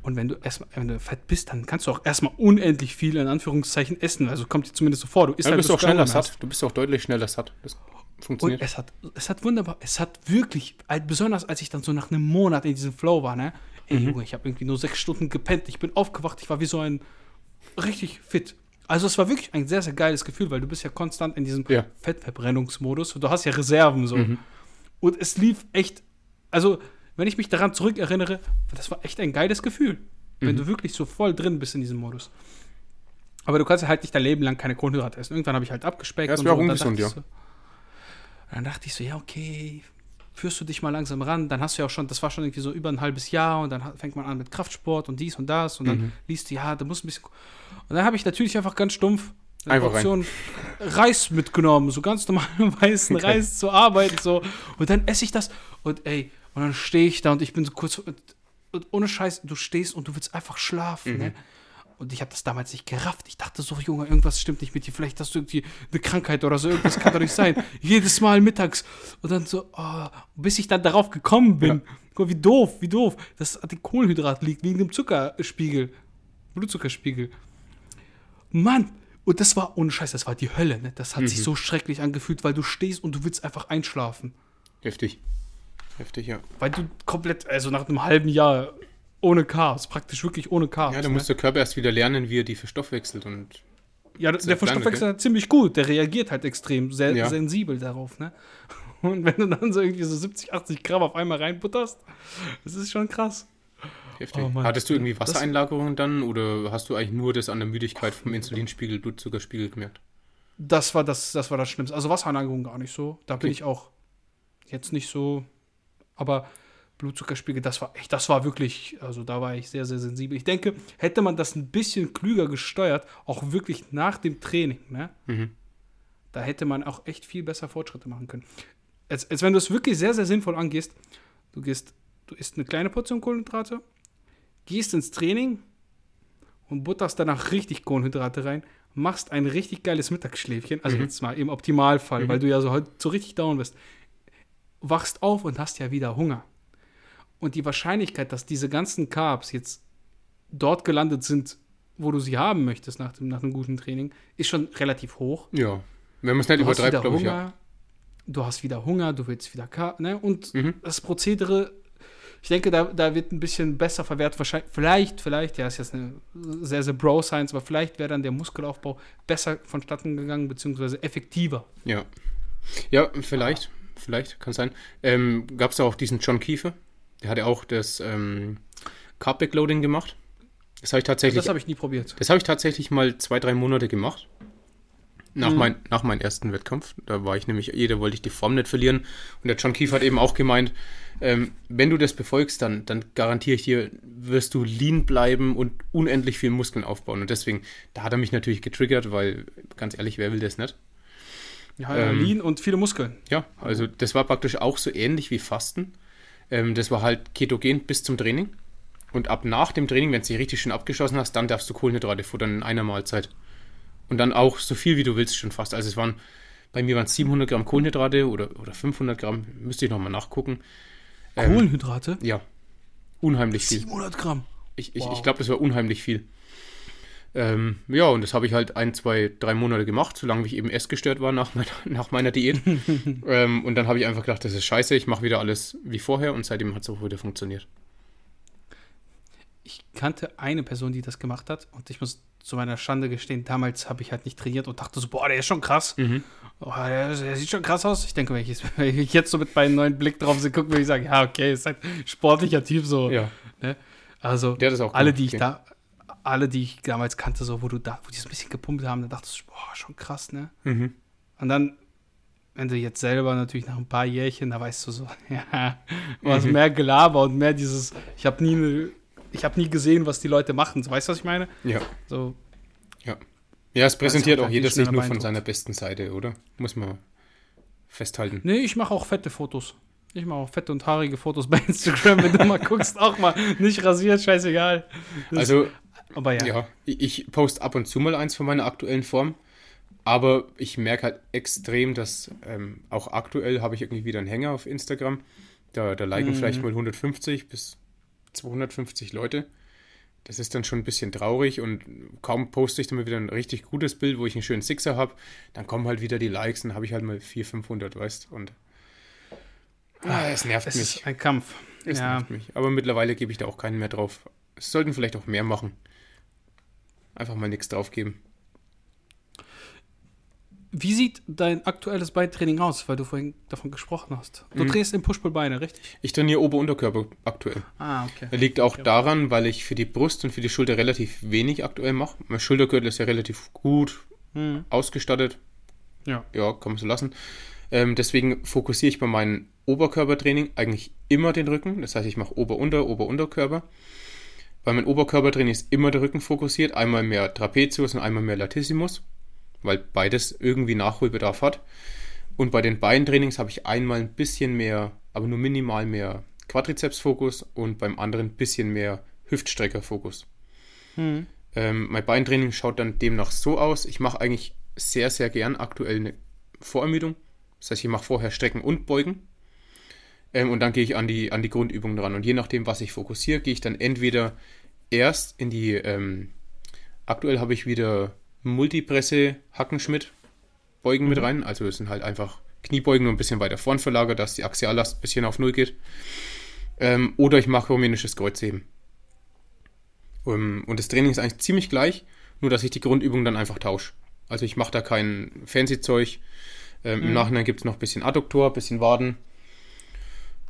Und wenn du erstmal, wenn du fett bist, dann kannst du auch erstmal unendlich viel in Anführungszeichen essen. Also kommt dir zumindest so vor. Du isst Ja, halt, bist bis auch schneller satt. Du bist auch deutlich schneller satt. Das Und funktioniert. es hat, es hat wunderbar, es hat wirklich, halt besonders als ich dann so nach einem Monat in diesem Flow war, ne? Ey, Mhm. Junge, ich habe irgendwie nur sechs Stunden gepennt. Ich bin aufgewacht, ich war wie so ein richtig fit. Also es war wirklich ein sehr, sehr geiles Gefühl, weil du bist ja konstant in diesem Ja. Fettverbrennungsmodus. Du hast ja Reserven so. Mhm. Und es lief echt, also wenn ich mich daran zurückerinnere, das war echt ein geiles Gefühl. Wenn Mhm. du wirklich so voll drin bist in diesem Modus. Aber du kannst ja halt nicht dein Leben lang keine Kohlenhydrate essen. Irgendwann habe ich halt abgespeckt. Ja, das und wäre so, auch und dann ungesund, dachte ich so, dann dachte ich so, ja, okay, führst du dich mal langsam ran. Dann hast du ja auch schon, das war schon irgendwie so über ein halbes Jahr und dann fängt man an mit Kraftsport und dies und das und dann Mhm. liest du, ja, da muss ein bisschen. Und dann habe ich natürlich einfach ganz stumpf Einfach rein. Portion Reis mitgenommen, so ganz normalen weißen Okay. Reis zur Arbeit so. Und dann esse ich das und ey, und dann stehe ich da und ich bin so kurz und, ohne Scheiß, du stehst und du willst einfach schlafen, Mhm. ne? Und ich habe das damals nicht gerafft. Ich dachte so, Junge, irgendwas stimmt nicht mit dir. Vielleicht hast du irgendwie eine Krankheit oder so. Irgendwas kann doch nicht sein. Jedes Mal mittags. Und dann so, oh, bis ich dann darauf gekommen bin. Ja. Guck mal, wie doof, wie doof. Das an den Kohlenhydrat liegt, wegen dem Zuckerspiegel. Blutzuckerspiegel. Mann, und das war, ohne Scheiß, das war die Hölle. Ne? Das hat sich so schrecklich angefühlt, weil du stehst und du willst einfach einschlafen. Heftig. Heftig, ja. Weil du komplett, also nach einem halben Jahr ohne Chaos, praktisch wirklich ohne Chaos. Ja, da ne? muss der Körper erst wieder lernen, wie er die verstoffwechselt. Und Ja, der, der Verstoffwechsel hat ziemlich gut. Der reagiert halt extrem sehr Ja. sensibel darauf, ne? Und wenn du dann so irgendwie so 70, 80 Gramm auf einmal reinbutterst, das ist schon krass. heftig. Oh. Hattest du irgendwie Wassereinlagerungen dann oder hast du eigentlich nur das an der Müdigkeit vom Insulinspiegel, Blutzuckerspiegel gemerkt? Das war das, das war das Schlimmste. Also Wasseranlagerung gar nicht so. Da bin Okay. ich auch jetzt nicht so. Aber Blutzuckerspiegel, das war echt, das war wirklich, also da war ich sehr, sehr sensibel. Ich denke, hätte man das ein bisschen klüger gesteuert, auch wirklich nach dem Training, ne? Mhm. Da hätte man auch echt viel besser Fortschritte machen können. Als, als wenn du es wirklich sehr, sehr sinnvoll angehst, du gehst, du isst eine kleine Portion Kohlenhydrate, gehst ins Training und butterst danach richtig Kohlenhydrate rein, machst ein richtig geiles Mittagsschläfchen, also Mhm. jetzt mal im Optimalfall, Mhm. weil du ja so heute so richtig down bist, wachst auf und hast ja wieder Hunger. Und die Wahrscheinlichkeit, dass diese ganzen Carbs jetzt dort gelandet sind, wo du sie haben möchtest nach, dem, nach einem guten Training, ist schon relativ hoch. Ja. Wenn man es nicht Du übertreibt, wieder glaube ich, Hunger, ja. du hast wieder Hunger, du willst wieder Ka ne? Und Mhm. das Prozedere, ich denke, da, da wird ein bisschen besser verwertet. Wahrscheinlich, vielleicht, vielleicht, ja, ist jetzt eine sehr, sehr Bro-Science, aber vielleicht wäre dann der Muskelaufbau besser vonstatten gegangen, beziehungsweise effektiver. Ja. Ja, vielleicht. Vielleicht, kann sein. Ähm, Gab es auch diesen John Kiefer? Der hatte auch das ähm, Carb Backloading gemacht. Das habe ich tatsächlich. Das habe ich nie probiert. Das habe ich tatsächlich mal zwei, drei Monate gemacht. Nach, Mhm. mein, nach meinem ersten Wettkampf. Da war ich nämlich, jeder wollte ich die Form nicht verlieren. Und der John Keefe hat eben auch gemeint, ähm, wenn du das befolgst, dann, dann garantiere ich dir, wirst du lean bleiben und unendlich viel Muskeln aufbauen. Und deswegen, da hat er mich natürlich getriggert, weil, ganz ehrlich, wer will das nicht? Ja, Ähm, Lean und viele Muskeln. Ja, also das war praktisch auch so ähnlich wie Fasten. Ähm, das war halt ketogen bis zum Training. Und ab nach dem Training, wenn du dich richtig schön abgeschossen hast, dann darfst du Kohlenhydrate futtern in einer Mahlzeit. Und dann auch so viel wie du willst schon fast. Also es waren, bei mir waren es 700 Gramm Kohlenhydrate oder, oder 500 Gramm, müsste ich nochmal nachgucken. Ähm, Kohlenhydrate? Ja, unheimlich viel. 700 Gramm. Ich, ich, Wow. ich glaube, das war unheimlich viel. Ähm, ja, und das habe ich halt ein, zwei, drei Monate gemacht, solange ich eben essgestört war nach meiner, nach meiner Diät. ähm, und dann habe ich einfach gedacht, das ist scheiße, ich mache wieder alles wie vorher und seitdem hat es auch wieder funktioniert. Ich kannte eine Person, die das gemacht hat und ich muss zu meiner Schande gestehen, damals habe ich halt nicht trainiert und dachte so, boah, der ist schon krass. Oh, der, der sieht schon krass aus. Ich denke, wenn ich, jetzt- wenn ich jetzt so mit meinem neuen Blick drauf gucke, würde ich sagen, ja, okay, ist halt sportlicher Typ so. Ja, Also das auch alle, die ich okay. da, alle, die ich damals kannte, so, wo du da, wo die so ein bisschen gepumpt haben, da dachtest du, boah, schon krass, ne? Mhm. Und dann, wenn du jetzt selber natürlich nach ein paar Jährchen, da weißt du so, ja, was Mhm. mehr Gelaber und mehr dieses, ich habe nie eine, ich habe nie gesehen, was die Leute machen. So, weißt du, was ich meine? Ja. So, Ja, es präsentiert auch jeder sich nur von seiner besten Seite, oder? Muss man festhalten. nee, ich mache auch fette Fotos. Ich mache auch fette und haarige Fotos bei Instagram, wenn du mal guckst, auch mal nicht rasiert, scheißegal. Das- Also, aber ja. ja, ich, poste ab und zu mal eins von meiner aktuellen Form. Aber ich merke halt extrem, dass ähm, auch aktuell habe ich irgendwie wieder einen Hänger auf Instagram. Da, da liken Mhm. vielleicht mal 150 bis 250 Leute. Das ist dann schon ein bisschen traurig und kaum poste ich dann mal wieder ein richtig gutes Bild, wo ich einen schönen Sixer habe, dann kommen halt wieder die Likes und dann habe ich halt mal 400, 500, weißt und ah, es nervt Es mich. ist ein Kampf. Es ja. nervt mich. Aber mittlerweile gebe ich da auch keinen mehr drauf. Es sollten vielleicht auch mehr machen. Einfach mal nichts drauf geben. Wie sieht dein aktuelles Beintraining aus, weil du vorhin davon gesprochen hast? Du Mhm. drehst im Push-Pull-Beine, richtig? Ich trainiere Ober-Unterkörper aktuell. Ah, okay. Das liegt auch Ja. daran, weil ich für die Brust und für die Schulter relativ wenig aktuell mache. Mein Schultergürtel ist ja relativ gut Mhm. ausgestattet. Ja. Ja, kann man so lassen. Ähm, deswegen fokussiere ich bei meinem Oberkörpertraining eigentlich immer den Rücken. Das heißt, ich mache Ober-Unter, Ober-Unterkörper. Bei meinem Oberkörpertraining ist immer der Rücken fokussiert. Einmal mehr Trapezius und einmal mehr Latissimus, weil beides irgendwie Nachholbedarf hat. Und bei den Beintrainings habe ich einmal ein bisschen mehr, aber nur minimal mehr Quadrizepsfokus und beim anderen ein bisschen mehr Hüftstreckerfokus. Mhm. Ähm, mein Beintraining schaut dann demnach so aus. Ich mache eigentlich sehr, sehr gern aktuell eine Vorermüdung. Das heißt, ich mache vorher Strecken und Beugen. Ähm, und dann gehe ich an die, an die Grundübungen dran. Und je nachdem, was ich fokussiere, gehe ich dann entweder erst in die, ähm, aktuell habe ich wieder Multipresse Hackenschmidt Beugen mit rein. Also es sind halt einfach Kniebeugen nur ein bisschen weiter vorn verlagert, dass die Axiallast ein bisschen auf Null geht. Ähm, oder ich mache rumänisches Kreuzheben. Um, und das Training ist eigentlich ziemlich gleich, nur dass ich die Grundübung dann einfach tausche. Also ich mache da kein fancy Zeug. Ähm, Im Nachhinein gibt es noch ein bisschen Adduktor, ein bisschen Waden.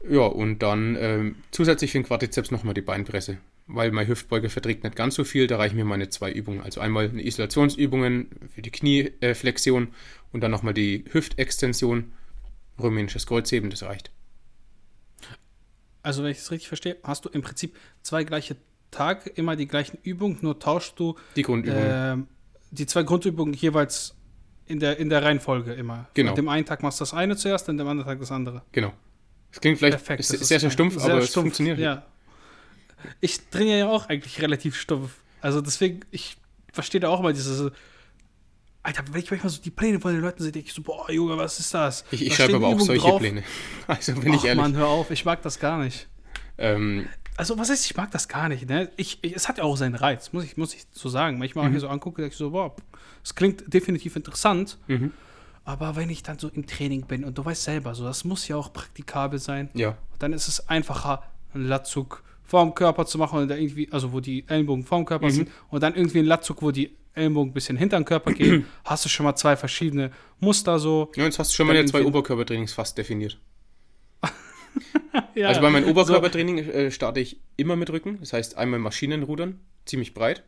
Ja, und dann ähm, zusätzlich für den Quadrizeps nochmal die Beinpresse. Weil mein Hüftbeuger verträgt nicht ganz so viel, da reichen mir meine zwei Übungen. Also einmal eine Isolationsübungen für die Knieflexion und dann nochmal die Hüftextension, rumänisches Kreuzheben, das reicht. Also, wenn ich es richtig verstehe, hast du im Prinzip zwei gleiche Tage, immer die gleichen Übungen, nur tauschst du Die Grundübungen. ähm, die zwei Grundübungen jeweils in der, in der Reihenfolge immer. Genau. An dem einen Tag machst du das eine zuerst, an dem anderen Tag das andere. Genau. Das klingt vielleicht Perfekt. ist, das ist sehr, sehr stumpf, sehr aber es stumpf, funktioniert. Ja. Ich trainiere ja auch eigentlich relativ stumpf. Also deswegen, ich verstehe da auch mal dieses. Alter, wenn ich manchmal so die Pläne von den Leuten sehe, denke ich so, boah, Junge, was ist das? Ich, ich Da schreibe aber auch solche drauf. Pläne. Also bin ich Ach, ehrlich. Mann, hör auf, ich mag das gar nicht. Ähm, Also, was heißt, ich mag das gar nicht, ne? Ich, ich, es hat ja auch seinen Reiz, muss ich, muss ich so sagen. Manchmal, wenn ich mir so angucke, denke ich so, boah, es klingt definitiv interessant. mhm. Aber wenn ich dann so im Training bin und du weißt selber, so, das muss ja auch praktikabel sein, Ja, dann ist es einfacher, einen Latzug vorm Körper zu machen und da irgendwie, also wo die Ellenbogen vorm Körper sind und dann irgendwie einen Latzug, wo die Ellenbogen ein bisschen hinter den Körper gehen, hast du schon mal zwei verschiedene Muster so. ja jetzt hast du schon meine zwei Oberkörpertrainings fast definiert. Ja, Also bei meinem Oberkörpertraining äh, starte ich immer mit Rücken. Das heißt einmal Maschinenrudern, ziemlich breit.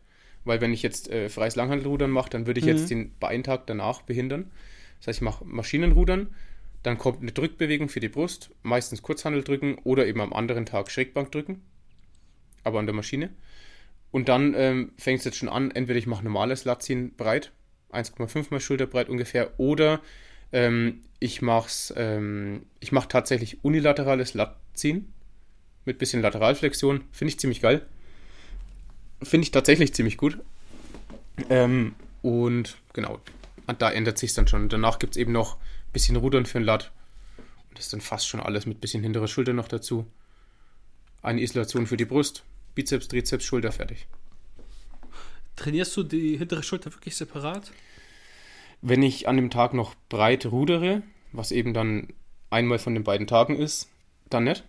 Weil wenn ich jetzt äh, freies Langhandelrudern mache, dann würde ich Mhm. jetzt den Beintag danach behindern. Das heißt, ich mache Maschinenrudern, dann kommt eine Drückbewegung für die Brust, meistens Kurzhandeldrücken oder eben am anderen Tag Schrägbankdrücken, aber an der Maschine. Und dann ähm, fängt es jetzt schon an, entweder ich mache normales Latziehen breit, 1,5 mal Schulterbreit ungefähr, oder ähm, ich mache ähm, mach tatsächlich unilaterales Latziehen mit bisschen Lateralflexion. Finde ich ziemlich geil. Finde ich tatsächlich ziemlich gut. Ähm, und genau, und da ändert sich dann schon. Danach gibt es eben noch ein bisschen Rudern für den Lat. Und das ist dann fast schon alles mit bisschen hintere Schulter noch dazu. Eine Isolation für die Brust, Bizeps, Trizeps, Schulter fertig. Trainierst du die hintere Schulter wirklich separat? Wenn ich an dem Tag noch breit rudere, was eben dann einmal von den beiden Tagen ist, dann nicht.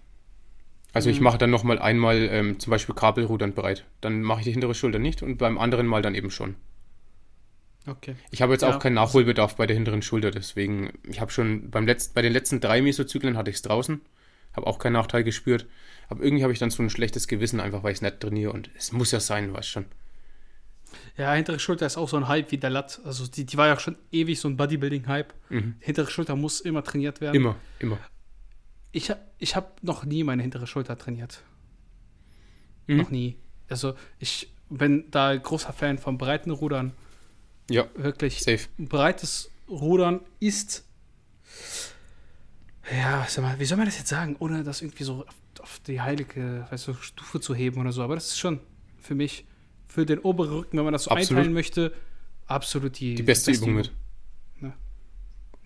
Also ich mache dann nochmal einmal ähm, zum Beispiel Kabelrudern breit. Dann mache ich die hintere Schulter nicht und beim anderen Mal dann eben schon. Okay. Ich habe jetzt Ja. auch keinen Nachholbedarf bei der hinteren Schulter, deswegen, ich habe schon beim letzten, bei den letzten drei Mesozyklen hatte ich es draußen, habe auch keinen Nachteil gespürt, aber irgendwie habe ich dann so ein schlechtes Gewissen, einfach weil ich es nicht trainiere und es muss ja sein, weißt schon. Ja, hintere Schulter ist auch so ein Hype wie der Lat. Also die, die war ja schon ewig so ein Bodybuilding-Hype. Mhm. Hintere Schulter muss immer trainiert werden. Immer, immer. Ich, ich habe noch nie meine hintere Schulter trainiert. Mhm. Noch nie. Also ich bin da großer Fan von breiten Rudern. Ja, Wirklich. safe. Breites Rudern ist. Ja, sag mal, wie soll man das jetzt sagen, ohne das irgendwie so auf, auf die heilige weißt du, Stufe zu heben oder so. Aber das ist schon für mich, für den oberen Rücken, wenn man das so Absolut. einteilen möchte, absolut die, Die beste Übung mit.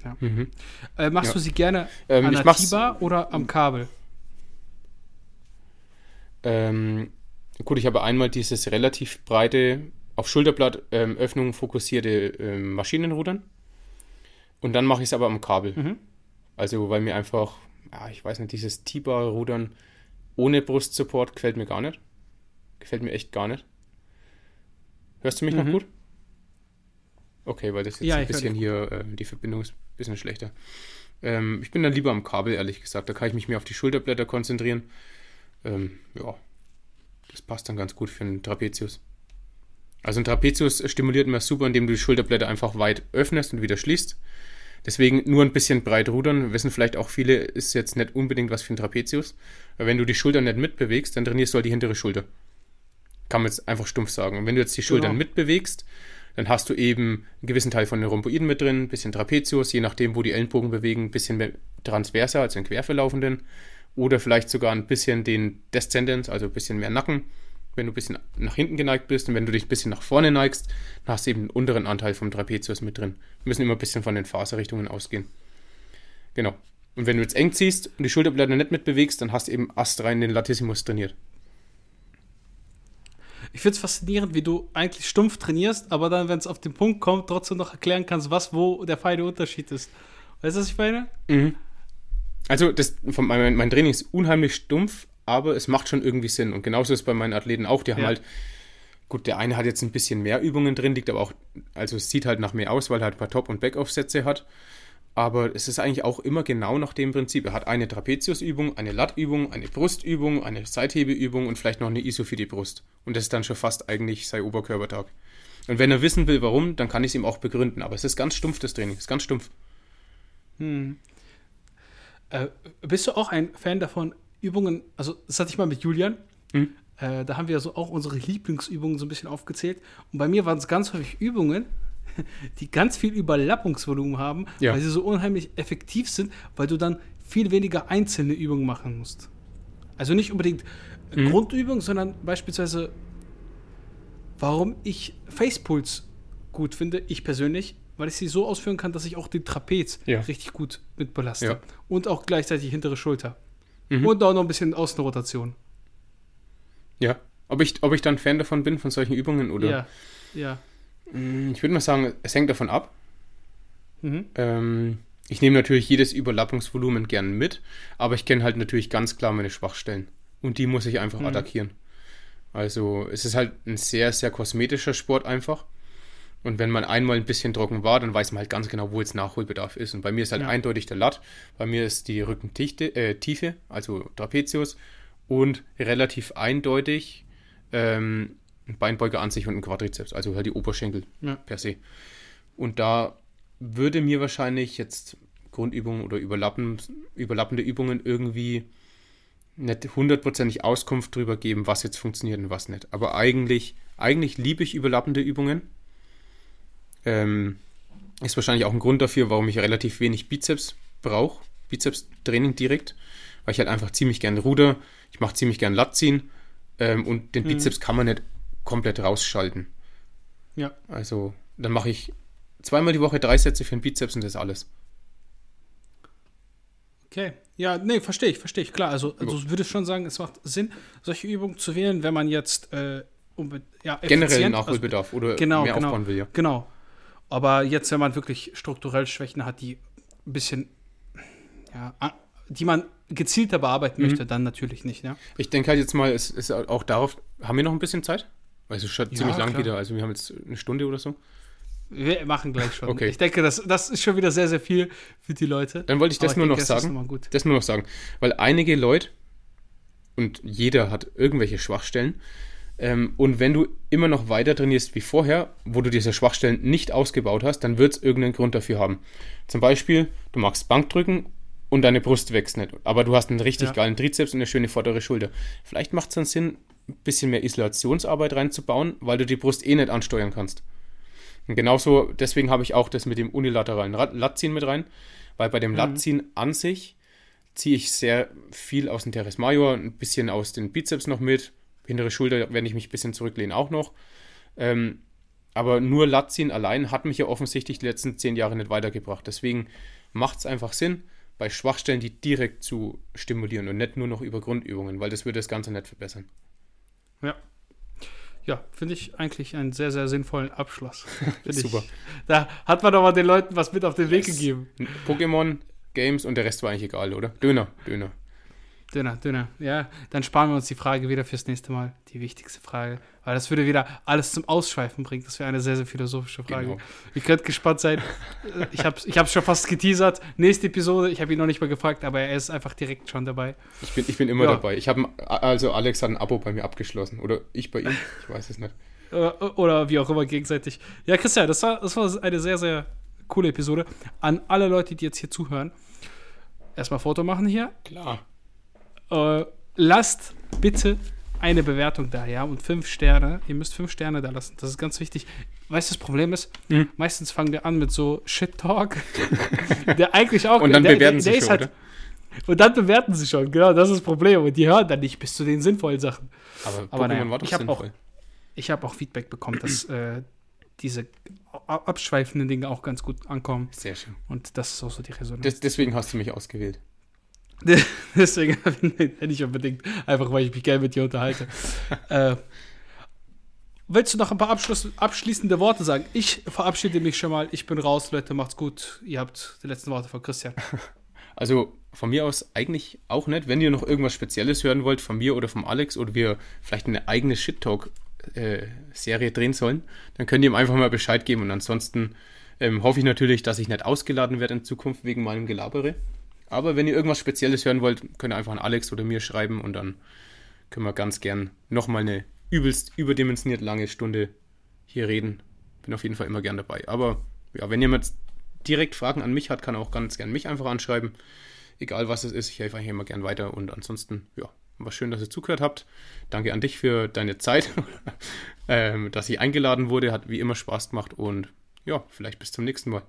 Ja. Mhm. Äh, machst ja. du sie gerne ähm, an der Tiba oder am Kabel? Ähm, gut, ich habe einmal dieses relativ breite, auf Schulterblattöffnung ähm, fokussierte ähm, Maschinenrudern. Und dann mache ich es aber am Kabel. Mhm. Also, weil mir einfach, ja, ich weiß nicht, dieses T-Bar-Rudern ohne Brustsupport gefällt mir gar nicht. Gefällt mir echt gar nicht. Hörst du mich mhm. noch gut? Okay, weil das jetzt ja, ein bisschen hier, äh, die Verbindung ist ein bisschen schlechter. Ähm, ich bin dann lieber am Kabel, ehrlich gesagt. Da kann ich mich mehr auf die Schulterblätter konzentrieren. Ähm, ja, das passt dann ganz gut für einen Trapezius. Also ein Trapezius stimuliert immer super, indem du die Schulterblätter einfach weit öffnest und wieder schließt. Deswegen nur ein bisschen breit rudern. Wissen vielleicht auch viele, ist jetzt nicht unbedingt was für ein Trapezius. Weil wenn du die Schultern nicht mitbewegst, dann trainierst du halt die hintere Schulter. Kann man jetzt einfach stumpf sagen. Und wenn du jetzt die Schultern genau. mitbewegst, dann hast du eben einen gewissen Teil von den Rhomboiden mit drin, ein bisschen Trapezius, je nachdem, wo die Ellenbogen bewegen, ein bisschen mehr transverser, also den querverlaufenden. Oder vielleicht sogar ein bisschen den Descendens, also ein bisschen mehr Nacken wenn du ein bisschen nach hinten geneigt bist und wenn du dich ein bisschen nach vorne neigst, dann hast du eben den unteren Anteil vom Trapezius mit drin. Wir müssen immer ein bisschen von den Faserrichtungen ausgehen. Genau. Und wenn du jetzt eng ziehst und die Schulterblätter nicht mitbewegst, dann hast du eben astrein den Latissimus trainiert. Ich finde es faszinierend, wie du eigentlich stumpf trainierst, aber dann, wenn es auf den Punkt kommt, trotzdem noch erklären kannst, was, wo der feine Unterschied ist. Weißt du, was ich meine? Mhm. Also, das, mein, mein Training ist unheimlich stumpf, aber es macht schon irgendwie Sinn. Und genauso ist es bei meinen Athleten auch. Die haben ja. halt, gut, der eine hat jetzt ein bisschen mehr Übungen drin, liegt aber auch, also es sieht halt nach mehr aus, weil er halt ein paar Top- und Backoff-Sätze hat. Aber es ist eigentlich auch immer genau nach dem Prinzip. Er hat eine Trapeziusübung, eine Lattübung, eine Brustübung, eine Seithebübung und vielleicht noch eine ISO für die Brust. Und das ist dann schon fast eigentlich sein Oberkörpertag. Und wenn er wissen will, warum, dann kann ich es ihm auch begründen. Aber es ist ganz stumpf, das Training. Es ist ganz stumpf. Hm. Äh, bist du auch ein Fan davon, Übungen, also das hatte ich mal mit Julian. Mhm. Äh, da haben wir so auch unsere Lieblingsübungen so ein bisschen aufgezählt. Und bei mir waren es ganz häufig Übungen, die ganz viel Überlappungsvolumen haben, ja. weil sie so unheimlich effektiv sind, weil du dann viel weniger einzelne Übungen machen musst. Also nicht unbedingt mhm. Grundübungen, sondern beispielsweise, warum ich Facepulse gut finde, ich persönlich, weil ich sie so ausführen kann, dass ich auch den Trapez ja. richtig gut mit belaste. Ja. Und auch gleichzeitig hintere Schulter. Mhm. Und auch noch ein bisschen Außenrotation. Ja. Ob ich, ob ich dann Fan davon bin, von solchen Übungen oder? Ja. Ja. Mm, ich würde mal sagen, es hängt davon ab. Mhm. Ähm, ich nehme natürlich jedes Überlappungsvolumen gern mit, aber ich kenne halt natürlich ganz klar meine Schwachstellen. Und die muss ich einfach mhm. attackieren. Also es ist halt ein sehr, sehr kosmetischer Sport einfach. Und wenn man einmal ein bisschen trocken war, dann weiß man halt ganz genau, wo jetzt Nachholbedarf ist. Und bei mir ist halt ja. eindeutig der Latt. Bei mir ist die Rückentiefe, äh, Tiefe, also Trapezius, und relativ eindeutig ähm, ein Beinbeuger an sich und ein Quadrizeps, also halt die Oberschenkel ja. per se. Und da würde mir wahrscheinlich jetzt Grundübungen oder überlappen, überlappende Übungen irgendwie nicht hundertprozentig Auskunft darüber geben, was jetzt funktioniert und was nicht. Aber eigentlich, eigentlich liebe ich überlappende Übungen ähm, ist wahrscheinlich auch ein Grund dafür, warum ich relativ wenig Bizeps brauche. Bizeps-Training direkt, weil ich halt einfach ziemlich gern ruder, ich mache ziemlich gern Latziehen ähm, und den mhm. Bizeps kann man nicht komplett rausschalten. Ja. Also dann mache ich zweimal die Woche drei Sätze für den Bizeps und das ist alles. Okay. Ja, nee, verstehe ich, verstehe ich. Klar, also, also ich würde schon sagen, es macht Sinn, solche Übungen zu wählen, wenn man jetzt äh, ja, generell Nachholbedarf also, oder genau, mehr genau, aufbauen will, ja. Genau. Aber jetzt, wenn man wirklich strukturell Schwächen hat, die ein bisschen, ja, die man gezielter bearbeiten mhm. möchte, dann natürlich nicht. Ja? Ich denke halt jetzt mal, es ist auch darauf, haben wir noch ein bisschen Zeit? Weil es ist schon ja, ziemlich lang wieder, also wir haben jetzt eine Stunde oder so. Wir machen gleich schon. Okay. Ich denke, das, das ist schon wieder sehr, sehr viel für die Leute. Dann wollte ich das Aber nur ich denke, noch sagen. Das, das nur noch sagen. Weil einige Leute, und jeder hat irgendwelche Schwachstellen, ähm, und wenn du immer noch weiter trainierst wie vorher, wo du diese Schwachstellen nicht ausgebaut hast, dann wird es irgendeinen Grund dafür haben. Zum Beispiel, du magst Bankdrücken und deine Brust wächst nicht, aber du hast einen richtig ja. geilen Trizeps und eine schöne vordere Schulter. Vielleicht macht es dann Sinn, ein bisschen mehr Isolationsarbeit reinzubauen, weil du die Brust eh nicht ansteuern kannst. Und genauso, deswegen habe ich auch das mit dem unilateralen Latziehen mit rein, weil bei dem mhm. Latziehen an sich ziehe ich sehr viel aus dem Teres Major, ein bisschen aus den Bizeps noch mit, hintere Schulter, wenn ich mich ein bisschen zurücklehne, auch noch. Ähm, Aber nur Latziehen allein hat mich ja offensichtlich die letzten zehn Jahre nicht weitergebracht. Deswegen macht es einfach Sinn, bei Schwachstellen die direkt zu stimulieren und nicht nur noch über Grundübungen, weil das würde das Ganze nicht verbessern. Ja. Ja, finde ich eigentlich einen sehr, sehr sinnvollen Abschluss. Super. Ich, da hat man doch mal den Leuten was mit auf den Weg Yes. gegeben. Pokémon, Games und der Rest war eigentlich egal, oder? Döner, Döner. Dünner, dünner. Ja, dann sparen wir uns die Frage wieder fürs nächste Mal. Die wichtigste Frage. Weil das würde wieder alles zum Ausschweifen bringen. Das wäre eine sehr, sehr philosophische Frage. Genau. Ihr könnt gespannt sein. Ich habe es ich hab's schon fast geteasert. Nächste Episode, ich habe ihn noch nicht mal gefragt, aber er ist einfach direkt schon dabei. Ich bin, ich bin immer Ja. dabei. Ich habe also Alex hat ein Abo bei mir abgeschlossen. Oder ich bei ihm. Ich weiß es nicht. Äh, Oder wie auch immer gegenseitig. Ja, Christian, das war, das war eine sehr, sehr coole Episode. An alle Leute, die jetzt hier zuhören, erstmal Foto machen hier. Klar. Äh, lasst bitte eine Bewertung da, ja, und fünf Sterne. Ihr müsst fünf Sterne da lassen. Das ist ganz wichtig. Weißt du, das Problem ist, Mhm. meistens fangen wir an mit so Shit-Talk, der eigentlich auch. Und dann der, bewerten der, sie der ist schon, halt? Und dann bewerten sie schon, genau, das ist das Problem. Und die hören dann nicht bis zu den sinnvollen Sachen. Aber, Aber naja, war doch ich hab auch-. Ich habe auch Feedback bekommen, dass äh, diese abschweifenden Dinge auch ganz gut ankommen. Sehr schön. Und das ist auch so die Resonanz. Des, deswegen hast du mich ausgewählt. Deswegen nicht unbedingt, einfach weil ich mich gerne mit dir unterhalte. äh, willst du noch ein paar Abschluss, abschließende Worte sagen? Ich verabschiede mich schon mal. Ich bin raus, Leute. Macht's gut. Ihr habt die letzten Worte von Christian. Also von mir aus eigentlich auch nicht. Wenn ihr noch irgendwas Spezielles hören wollt, von mir oder vom Alex, oder wir vielleicht eine eigene Shit-Talk-Serie drehen sollen, dann könnt ihr ihm einfach mal Bescheid geben. Und ansonsten ähm, hoffe ich natürlich, dass ich nicht ausgeladen werde in Zukunft wegen meinem Gelabere. Aber wenn ihr irgendwas Spezielles hören wollt, könnt ihr einfach an Alex oder mir schreiben und dann können wir ganz gern nochmal eine übelst überdimensioniert lange Stunde hier reden. Bin auf jeden Fall immer gern dabei. Aber ja, wenn jemand direkt Fragen an mich hat, kann er auch ganz gern mich einfach anschreiben. Egal was es ist, ich helfe eigentlich immer gern weiter. Und ansonsten, ja, war schön, dass ihr zugehört habt. Danke an dich für deine Zeit, ähm, dass ich eingeladen wurde. Hat wie immer Spaß gemacht und ja, vielleicht bis zum nächsten Mal.